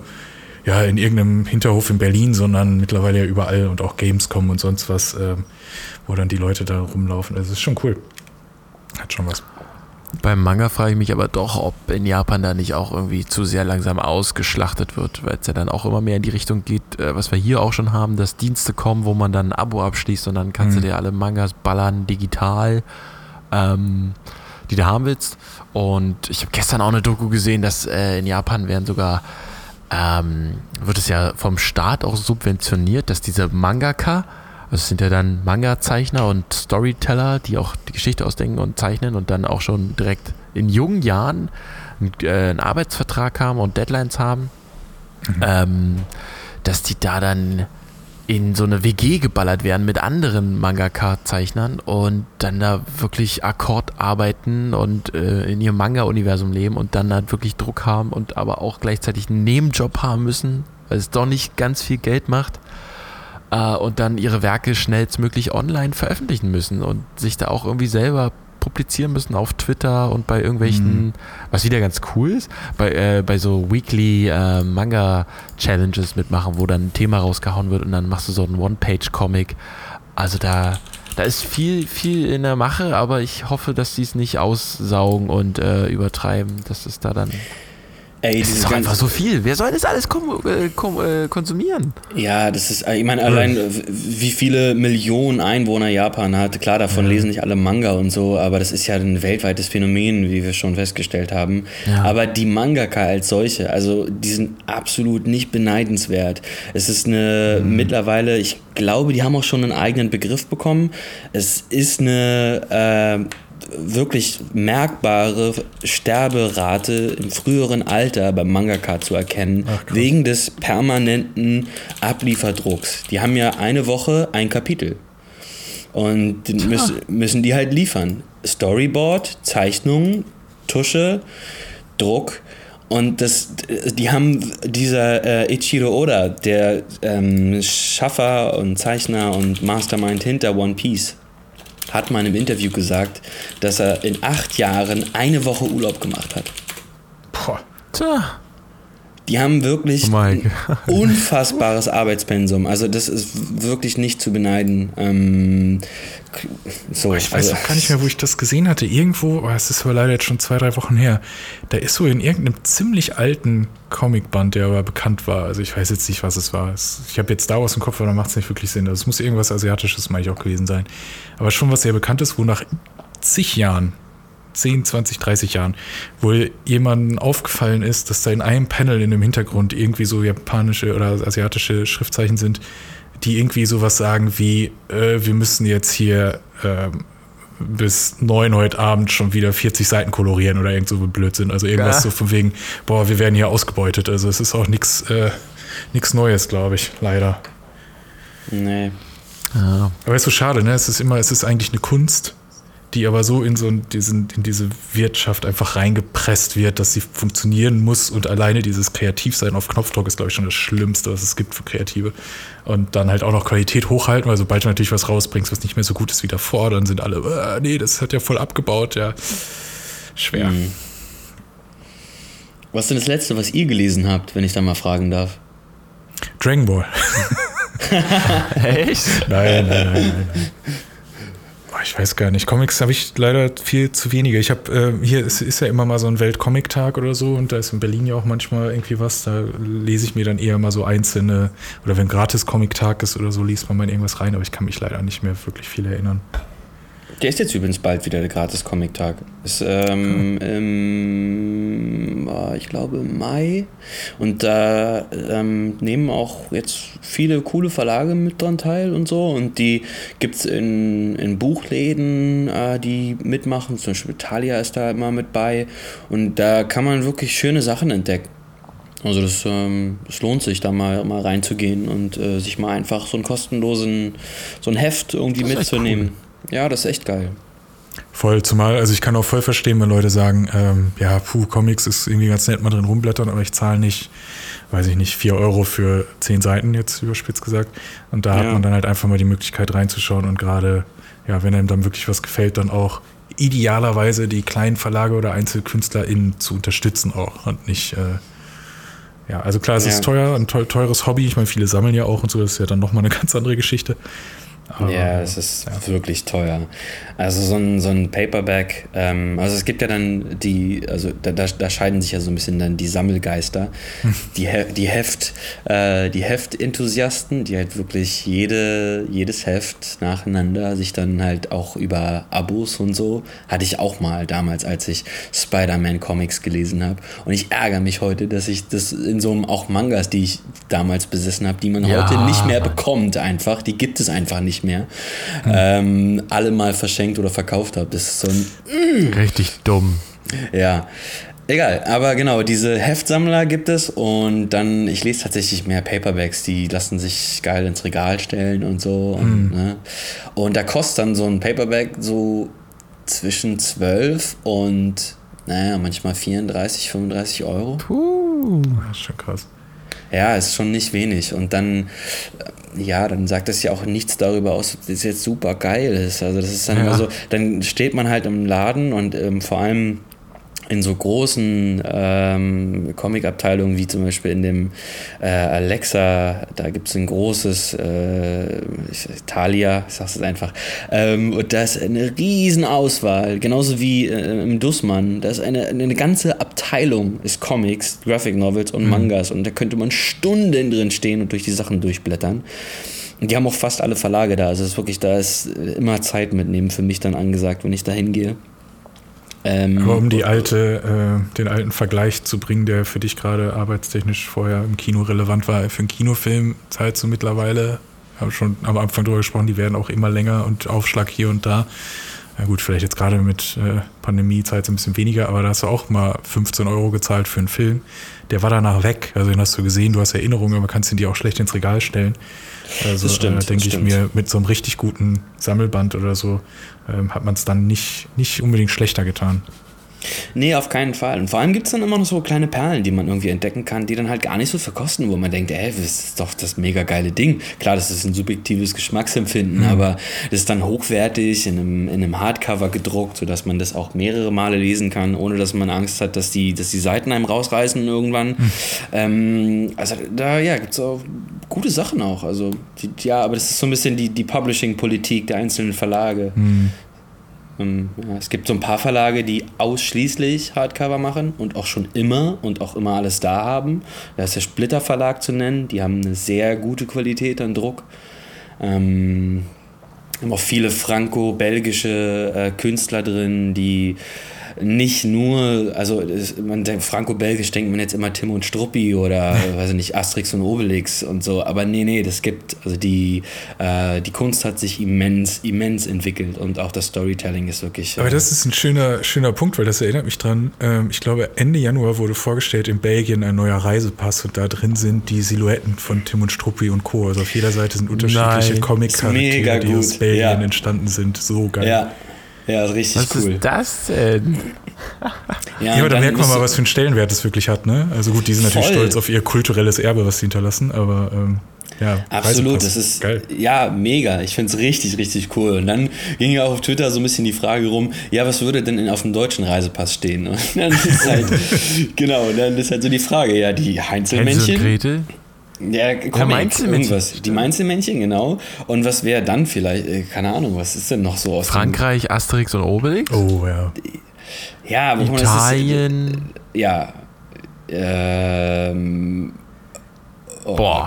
ja, in irgendeinem Hinterhof in Berlin, sondern mittlerweile ja überall und auch Gamescom und sonst was, ähm, wo dann die Leute da rumlaufen. Also, ist schon cool. Hat schon was. Beim Manga frage ich mich aber doch, ob in Japan da nicht auch irgendwie zu sehr langsam ausgeschlachtet wird, weil es ja dann auch immer mehr in die Richtung geht, äh, was wir hier auch schon haben, dass Dienste kommen, wo man dann ein Abo abschließt und dann kannst Mhm. du dir alle Mangas ballern, digital, ähm, die du haben willst. Und ich habe gestern auch eine Doku gesehen, dass äh, in Japan werden sogar, ähm, wird es ja vom Staat auch subventioniert, dass diese Mangaka, also es sind ja dann Manga-Zeichner und Storyteller, die auch die Geschichte ausdenken und zeichnen und dann auch schon direkt in jungen Jahren einen, äh, einen Arbeitsvertrag haben und Deadlines haben, ähm, dass die da dann in so eine WG geballert werden mit anderen Mangaka-Zeichnern und dann da wirklich Akkord arbeiten und äh, in ihrem Manga-Universum leben und dann halt wirklich Druck haben und aber auch gleichzeitig einen Nebenjob haben müssen, weil es doch nicht ganz viel Geld macht äh, und dann ihre Werke schnellstmöglich online veröffentlichen müssen und sich da auch irgendwie selber publizieren müssen auf Twitter und bei irgendwelchen, was wieder ganz cool ist, bei, äh, bei so Weekly äh, Manga-Challenges mitmachen, wo dann ein Thema rausgehauen wird und dann machst du so einen One-Page-Comic. Also da, da ist viel, viel in der Mache, aber ich hoffe, dass die es nicht aussaugen und äh, übertreiben, dass es da dann Ey, es ist doch einfach so viel. Wer soll das alles äh, äh, konsumieren? Ja, das ist, ich meine, allein wie viele Millionen Einwohner Japan hat. Klar, davon ja. lesen nicht alle Manga und so, aber das ist ja ein weltweites Phänomen, wie wir schon festgestellt haben. Ja. Aber die Mangaka als solche, also die sind absolut nicht beneidenswert. Es ist eine mhm. mittlerweile, ich glaube, die haben auch schon einen eigenen Begriff bekommen. Es ist eine äh, wirklich merkbare Sterberate im früheren Alter beim Mangaka zu erkennen, Ach, wegen des permanenten Ablieferdrucks. Die haben ja eine Woche ein Kapitel. Und müssen, müssen die halt liefern. Storyboard, Zeichnungen, Tusche, Druck. Und das, die haben dieser äh, Ichiro Oda, der ähm, Schaffer und Zeichner und Mastermind hinter One Piece, hat mal in einem Interview gesagt, dass er in acht Jahren eine Woche Urlaub gemacht hat. Boah. Tja. Die haben wirklich oh ein unfassbares Arbeitspensum. Also das ist wirklich nicht zu beneiden. Ähm, so, ich weiß also, auch gar nicht mehr, wo ich das gesehen hatte. Irgendwo, oh, es ist aber leider jetzt schon zwei, drei Wochen her. Da ist so in irgendeinem ziemlich alten Comicband, der aber bekannt war. Also ich weiß jetzt nicht, was es war. Ich habe jetzt da aus dem Kopf, aber da macht es nicht wirklich Sinn. Also es muss irgendwas Asiatisches, meine ich, auch gewesen sein. Aber schon was sehr Bekanntes, wo nach zig Jahren 10, 20, 30 Jahren wohl jemandem aufgefallen ist, dass da in einem Panel in dem Hintergrund irgendwie so japanische oder asiatische Schriftzeichen sind, die irgendwie sowas sagen wie, äh, wir müssen jetzt hier äh, bis neun heute Abend schon wieder 40 Seiten kolorieren oder irgend so Blödsinn. Also irgendwas ja. so von wegen, boah, wir werden hier ausgebeutet. Also es ist auch nichts äh, Neues, glaube ich, leider. Nee. Ja. Aber es ist so schade, ne? Es ist immer, es ist eigentlich eine Kunst die aber so in so diesen, in diese Wirtschaft einfach reingepresst wird, dass sie funktionieren muss und alleine dieses Kreativsein auf Knopfdruck ist, glaube ich, schon das Schlimmste, was es gibt für Kreative. Und dann halt auch noch Qualität hochhalten, weil sobald du natürlich was rausbringst, was nicht mehr so gut ist wie davor, dann sind alle, äh, nee, das hat ja voll abgebaut, ja. Schwer. Mhm. Was ist denn das Letzte, was ihr gelesen habt, wenn ich da mal fragen darf? Dragon Ball. Echt? Nein, nein, nein, nein ich weiß gar nicht. Comics habe ich leider viel zu wenige. Ich habe äh, hier ist, ist, ja immer mal so ein Weltcomic-Tag oder so und da ist in Berlin ja auch manchmal irgendwie was. Da lese ich mir dann eher mal so einzelne oder wenn gratis Comic-Tag ist oder so, liest man mal irgendwas rein, aber ich kann mich leider nicht mehr wirklich viel erinnern. Der ist jetzt übrigens bald wieder der Gratis-Comic-Tag. Ist, ähm, okay. im, ich glaube, Mai. Und da ähm, nehmen auch jetzt viele coole Verlage mit dran teil und so. Und die gibt es in, in Buchläden, äh, die mitmachen. Zum Beispiel Talia ist da immer mit bei. Und da kann man wirklich schöne Sachen entdecken. Also das, ähm, das lohnt sich, da mal, mal reinzugehen und äh, sich mal einfach so einen kostenlosen, so ein Heft irgendwie mitzunehmen. Cool. Ja, das ist echt geil. Voll, zumal, also ich kann auch voll verstehen, wenn Leute sagen, ähm, ja, puh, Comics ist irgendwie ganz nett mal drin rumblättern, aber ich zahle nicht, weiß ich nicht, 4 Euro für 10 Seiten, jetzt überspitzt gesagt. Und da ja. hat man dann halt einfach mal die Möglichkeit reinzuschauen und gerade, ja, wenn einem dann wirklich was gefällt, dann auch idealerweise die kleinen Verlage oder EinzelkünstlerInnen zu unterstützen auch und nicht, äh, ja, also klar, es ja. ist teuer, ein teures Hobby. Ich meine, viele sammeln ja auch und so, das ist ja dann nochmal eine ganz andere Geschichte. Aber, ja, es ist ja. wirklich teuer. Also so ein, so ein Paperback, ähm, also es gibt ja dann die, also da, da, da, scheiden sich ja so ein bisschen dann die Sammelgeister, die, die Heft, äh, die Heft-Enthusiasten, die halt wirklich jede, jedes Heft nacheinander sich dann halt auch über Abos und so, hatte ich auch mal damals, als ich Spider-Man-Comics gelesen habe. Und ich ärgere mich heute, dass ich das in so einem, auch Mangas, die ich damals besessen habe, die man ja. heute nicht mehr bekommt einfach, die gibt es einfach nicht nicht mehr, hm. ähm, alle mal verschenkt oder verkauft habe. Das ist so ein. Mm. Richtig dumm. Ja. Egal, aber genau, diese Heftsammler gibt es und dann, ich lese tatsächlich mehr Paperbacks, die lassen sich geil ins Regal stellen und so. Und, mm. ne? und da kostet dann so ein Paperback so zwischen 12 und, naja, manchmal 34, 35 Euro. Puh, das ist schon krass. Ja, ist schon nicht wenig. Und dann, ja, dann sagt das ja auch nichts darüber aus, dass es jetzt super geil ist. Also das ist dann ja. immer so, dann steht man halt im Laden und ähm, vor allem in so großen ähm, Comic-Abteilungen, wie zum Beispiel in dem äh, Alexa, da gibt es ein großes äh, Italia, ich sag's jetzt einfach, ähm, und da ist eine riesen Auswahl, genauso wie äh, im Dussmann, da ist eine, eine ganze Abteilung ist Comics, Graphic Novels und Mangas und da könnte man Stunden drin stehen und durch die Sachen durchblättern. Und die haben auch fast alle Verlage da, also es ist wirklich, da ist immer Zeit mitnehmen für mich dann angesagt, wenn ich da hingehe. Ähm, Aber um die alte, äh, den alten Vergleich zu bringen, der für dich gerade arbeitstechnisch vorher im Kino relevant war, für einen Kinofilm zahlst du mittlerweile, habe schon am Anfang darüber gesprochen, die werden auch immer länger und Aufschlag hier und da. Na gut, vielleicht jetzt gerade mit äh, Pandemie zahlt es ein bisschen weniger, aber da hast du auch mal 15 Euro gezahlt für einen Film. Der war danach weg. Also den hast du gesehen, du hast Erinnerungen, aber kannst ihn dir auch schlecht ins Regal stellen. Also äh, denke ich mir, mit so einem richtig guten Sammelband oder so ähm, hat man es dann nicht, nicht unbedingt schlechter getan. Nee, auf keinen Fall. Und vor allem gibt es dann immer noch so kleine Perlen, die man irgendwie entdecken kann, die dann halt gar nicht so verkosten, wo man denkt, ey, das ist doch das mega geile Ding. Klar, das ist ein subjektives Geschmacksempfinden, mhm. aber das ist dann hochwertig in einem, in einem Hardcover gedruckt, sodass man das auch mehrere Male lesen kann, ohne dass man Angst hat, dass die, dass die Seiten einem rausreißen irgendwann. Mhm. Ähm, also da ja, gibt es auch gute Sachen auch. Also, die, ja, aber das ist so ein bisschen die, die Publishing-Politik der einzelnen Verlage. Mhm. Ähm, es gibt so ein paar Verlage, die ausschließlich Hardcover machen und auch schon immer und auch immer alles da haben. Da ist der Splitter Verlag zu nennen. Die haben eine sehr gute Qualität an Druck. Ähm, haben auch viele franco-belgische äh, Künstler drin, die nicht nur, also man denkt, franco-belgisch denkt man jetzt immer Tim und Struppi oder, weiß ich nicht, Asterix und Obelix und so, aber nee, nee, das gibt, also die, äh, die Kunst hat sich immens, immens entwickelt und auch das Storytelling ist wirklich. Äh aber das ist ein schöner, schöner Punkt, weil das erinnert mich dran, ähm, ich glaube Ende Januar wurde vorgestellt in Belgien ein neuer Reisepass und da drin sind die Silhouetten von Tim und Struppi und Co. Also auf jeder Seite sind unterschiedliche Comic-Charaktere, die aus Belgien ja. entstanden sind. So geil. Ja. Ja, richtig was cool. Was ist das denn? ja, ja da merkt man mal, was für einen Stellenwert es wirklich hat. Ne? Also gut, die sind natürlich voll. stolz auf ihr kulturelles Erbe, was sie hinterlassen, aber ähm, ja. Absolut, das ist geil. ja mega. Ich finde es richtig, richtig cool. Und dann ging ja auch auf Twitter so ein bisschen die Frage rum, ja, was würde denn auf dem deutschen Reisepass stehen? Und dann ist halt, genau, dann ist halt so die Frage, ja, die Heinzelmännchen. Hänsel Gretel? Ja, komm, ja, irgendwas. Die Mainzelmännchen, genau. Und was wäre dann vielleicht, äh, keine Ahnung, was ist denn noch so aus Frankreich, Asterix und Obelix? Oh, ja. Ja, aber Italien. Ist, ja. Ähm, oh Boah.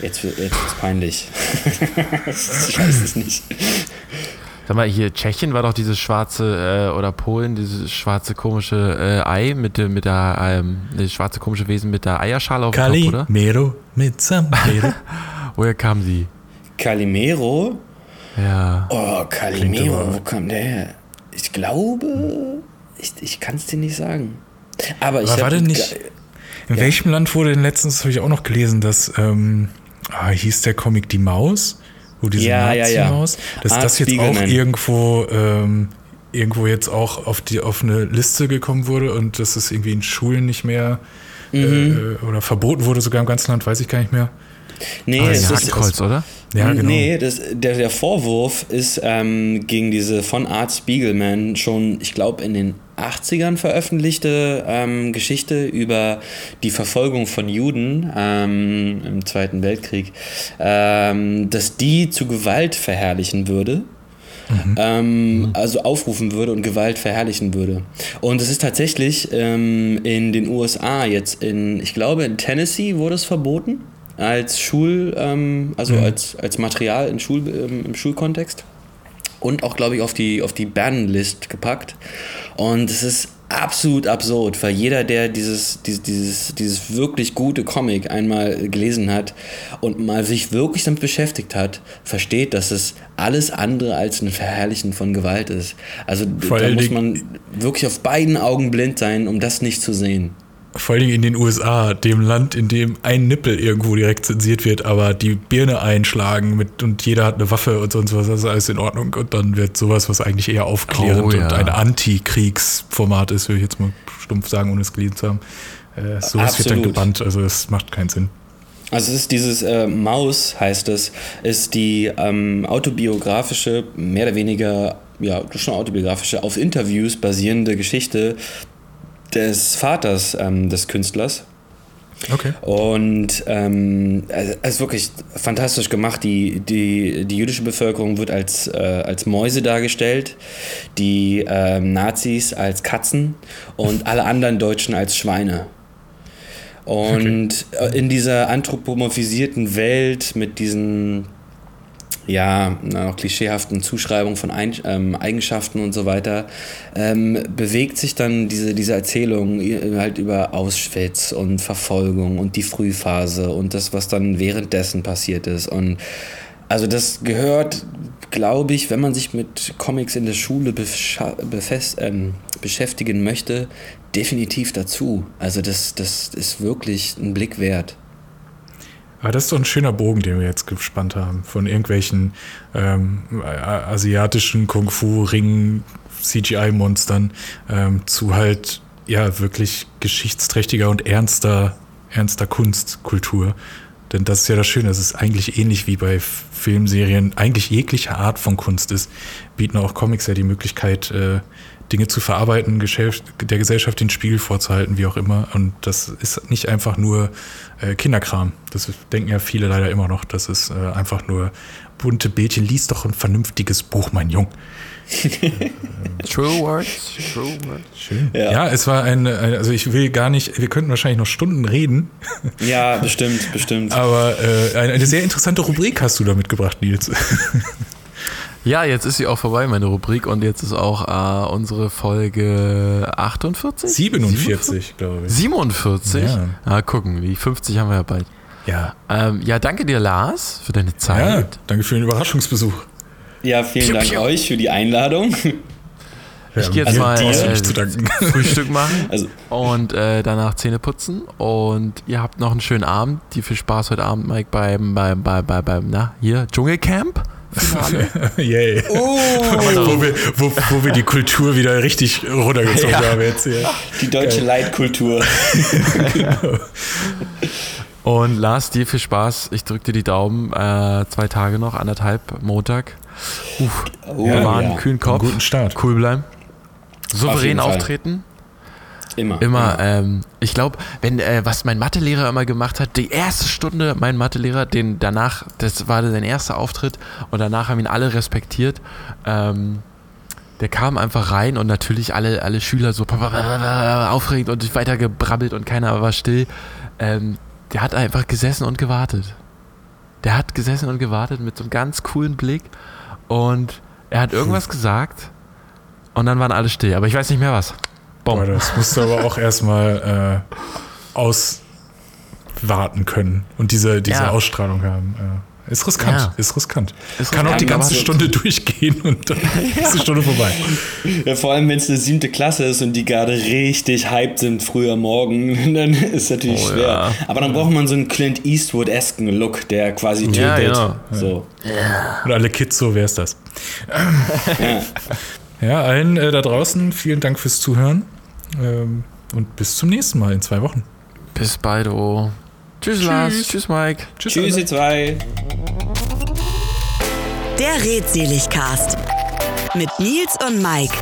Jetzt, jetzt wird es peinlich. ich weiß es nicht. Sag mal, hier Tschechien war doch dieses schwarze, äh, oder Polen, dieses schwarze komische äh, Ei mit, der, mit der, ähm, das schwarze komische Wesen mit der Eierschale auf dem Kopf, oder? Calimero mit Samero. Woher kam sie? Calimero? Ja. Oh, Calimero, wo kam der her? Ich glaube, ich, ich kann es dir nicht sagen. Aber ich Aber war denn nicht. In ja. welchem Land wurde denn letztens, habe ich auch noch gelesen, dass ähm, ah, hieß der Comic Die Maus? Wo diese ja, Nazi-Maus, ja, ja. dass Art das jetzt Spiegelman. auch irgendwo, ähm, irgendwo jetzt auch auf, die, auf eine Liste gekommen wurde und dass es irgendwie in Schulen nicht mehr mhm. äh, oder verboten wurde, sogar im ganzen Land, weiß ich gar nicht mehr. Nee, ah, das ist Kreuz, oder? Ja, genau. Nee, das, der, der Vorwurf ist ähm, gegen diese von Art Spiegelman schon, ich glaube, in den 80ern veröffentlichte ähm, Geschichte über die Verfolgung von Juden ähm, im Zweiten Weltkrieg, ähm, dass die zu Gewalt verherrlichen würde. Mhm. Ähm, mhm. Also aufrufen würde und Gewalt verherrlichen würde. Und es ist tatsächlich ähm, in den USA jetzt in, ich glaube in Tennessee wurde es verboten als Schul, ähm, also mhm. als, als Material in Schul, im Schulkontext und auch, glaube ich, auf die, auf die Bannlist gepackt. Und es ist absolut absurd, weil jeder, der dieses, dieses, dieses, dieses wirklich gute Comic einmal gelesen hat und mal sich wirklich damit beschäftigt hat, versteht, dass es alles andere als ein Verherrlichen von Gewalt ist. Also Vor da muss man wirklich auf beiden Augen blind sein, um das nicht zu sehen vor allem in den USA, dem Land, in dem ein Nippel irgendwo direkt zensiert wird, aber die Birne einschlagen mit und jeder hat eine Waffe und sonst was, das ist alles in Ordnung. Und dann wird sowas, was eigentlich eher aufklärend oh, ja. und ein Anti-Kriegsformat ist, würde ich jetzt mal stumpf sagen, ohne es gelesen zu haben. Äh, sowas Absolut. wird dann gebannt, also das macht keinen Sinn. Also es ist dieses äh, Maus, heißt es, ist die ähm, autobiografische, mehr oder weniger, ja, schon autobiografische, auf Interviews basierende Geschichte des Vaters ähm, des Künstlers. Okay. Und ähm, es ist wirklich fantastisch gemacht. Die, die, die jüdische Bevölkerung wird als, äh, als Mäuse dargestellt, die ähm, Nazis als Katzen und alle anderen Deutschen als Schweine. Und okay. in dieser anthropomorphisierten Welt mit diesen ja, noch klischeehaften Zuschreibungen von Ein ähm, Eigenschaften und so weiter, ähm, bewegt sich dann diese, diese Erzählung halt über Auschwitz und Verfolgung und die Frühphase und das, was dann währenddessen passiert ist. Und also das gehört, glaube ich, wenn man sich mit Comics in der Schule ähm, beschäftigen möchte, definitiv dazu. Also das, das ist wirklich ein Blick wert. Aber das ist doch ein schöner Bogen, den wir jetzt gespannt haben. Von irgendwelchen ähm, asiatischen Kung-Fu-Ringen, CGI-Monstern ähm, zu halt ja wirklich geschichtsträchtiger und ernster, ernster Kunstkultur. Denn das ist ja das Schöne, dass es eigentlich ähnlich wie bei Filmserien eigentlich jegliche Art von Kunst ist, bieten auch Comics ja die Möglichkeit, äh, Dinge zu verarbeiten, der Gesellschaft den Spiegel vorzuhalten, wie auch immer. Und das ist nicht einfach nur äh, Kinderkram. Das denken ja viele leider immer noch. Das ist äh, einfach nur bunte Bildchen. Lies doch ein vernünftiges Buch, mein Jung. True words, true words. Schön. Ja. ja, es war ein, also ich will gar nicht, wir könnten wahrscheinlich noch Stunden reden. Ja, bestimmt, bestimmt. Aber äh, eine, eine sehr interessante Rubrik hast du da mitgebracht, Nils. Ja, jetzt ist sie auch vorbei, meine Rubrik, und jetzt ist auch äh, unsere Folge 48? 47, glaube ich. 47? Ja. Ah, gucken, die 50 haben wir ja bald. Ja. Ähm, ja, danke dir, Lars, für deine Zeit. Ja, danke für den Überraschungsbesuch. Ja, vielen piu, Dank piu. euch für die Einladung. Ich gehe jetzt mal äh, Frühstück machen also. und äh, danach Zähne putzen. Und ihr habt noch einen schönen Abend. Dir viel Spaß heute Abend, Mike, beim, beim, beim, beim, beim na, hier, Dschungelcamp. Finale. Yay. Oh. wo, wir, wo, wo wir die Kultur wieder richtig runtergezogen ja. haben jetzt hier. Die deutsche Geil. Leitkultur. genau. Und Lars, dir viel Spaß. Ich drücke dir die Daumen. Äh, zwei Tage noch, anderthalb, Montag. Uff, oh, wir waren ja. kühlen Kopf. guten Start. Cool bleiben. Souverän auf auftreten. Immer. Immer. Ähm, ich glaube, wenn äh, was mein Mathelehrer immer gemacht hat, die erste Stunde, mein Mathelehrer, den danach, das war sein erster Auftritt und danach haben ihn alle respektiert. Ähm, der kam einfach rein und natürlich alle, alle Schüler so aufregend und weiter gebrabbelt und keiner war still. Ähm, der hat einfach gesessen und gewartet. Der hat gesessen und gewartet mit so einem ganz coolen Blick und er hat irgendwas gesagt und dann waren alle still, aber ich weiß nicht mehr was. Boah, das musst du aber auch erstmal äh, auswarten können und diese, diese ja. Ausstrahlung haben. Äh, ist riskant, ja. ist riskant. Ist Kann auch die ganze Stunde durchgehen und dann ja. ist die Stunde vorbei. Ja, vor allem, wenn es eine siebte Klasse ist und die gerade richtig hyped sind früher Morgen, dann ist es natürlich oh, schwer. Aber dann braucht man so einen Clint Eastwood-esken Look, der quasi tötet. Ja, ja. So. Und alle Kids so, wer ist das? ja. ja, allen äh, da draußen vielen Dank fürs Zuhören. Ähm, und bis zum nächsten Mal in zwei Wochen. Bis bald, oh. Tschüss, Tschüss. Lars. Tschüss, Mike. Tschüss, Tschüss ihr zwei. Der Redseligcast mit Nils und Mike.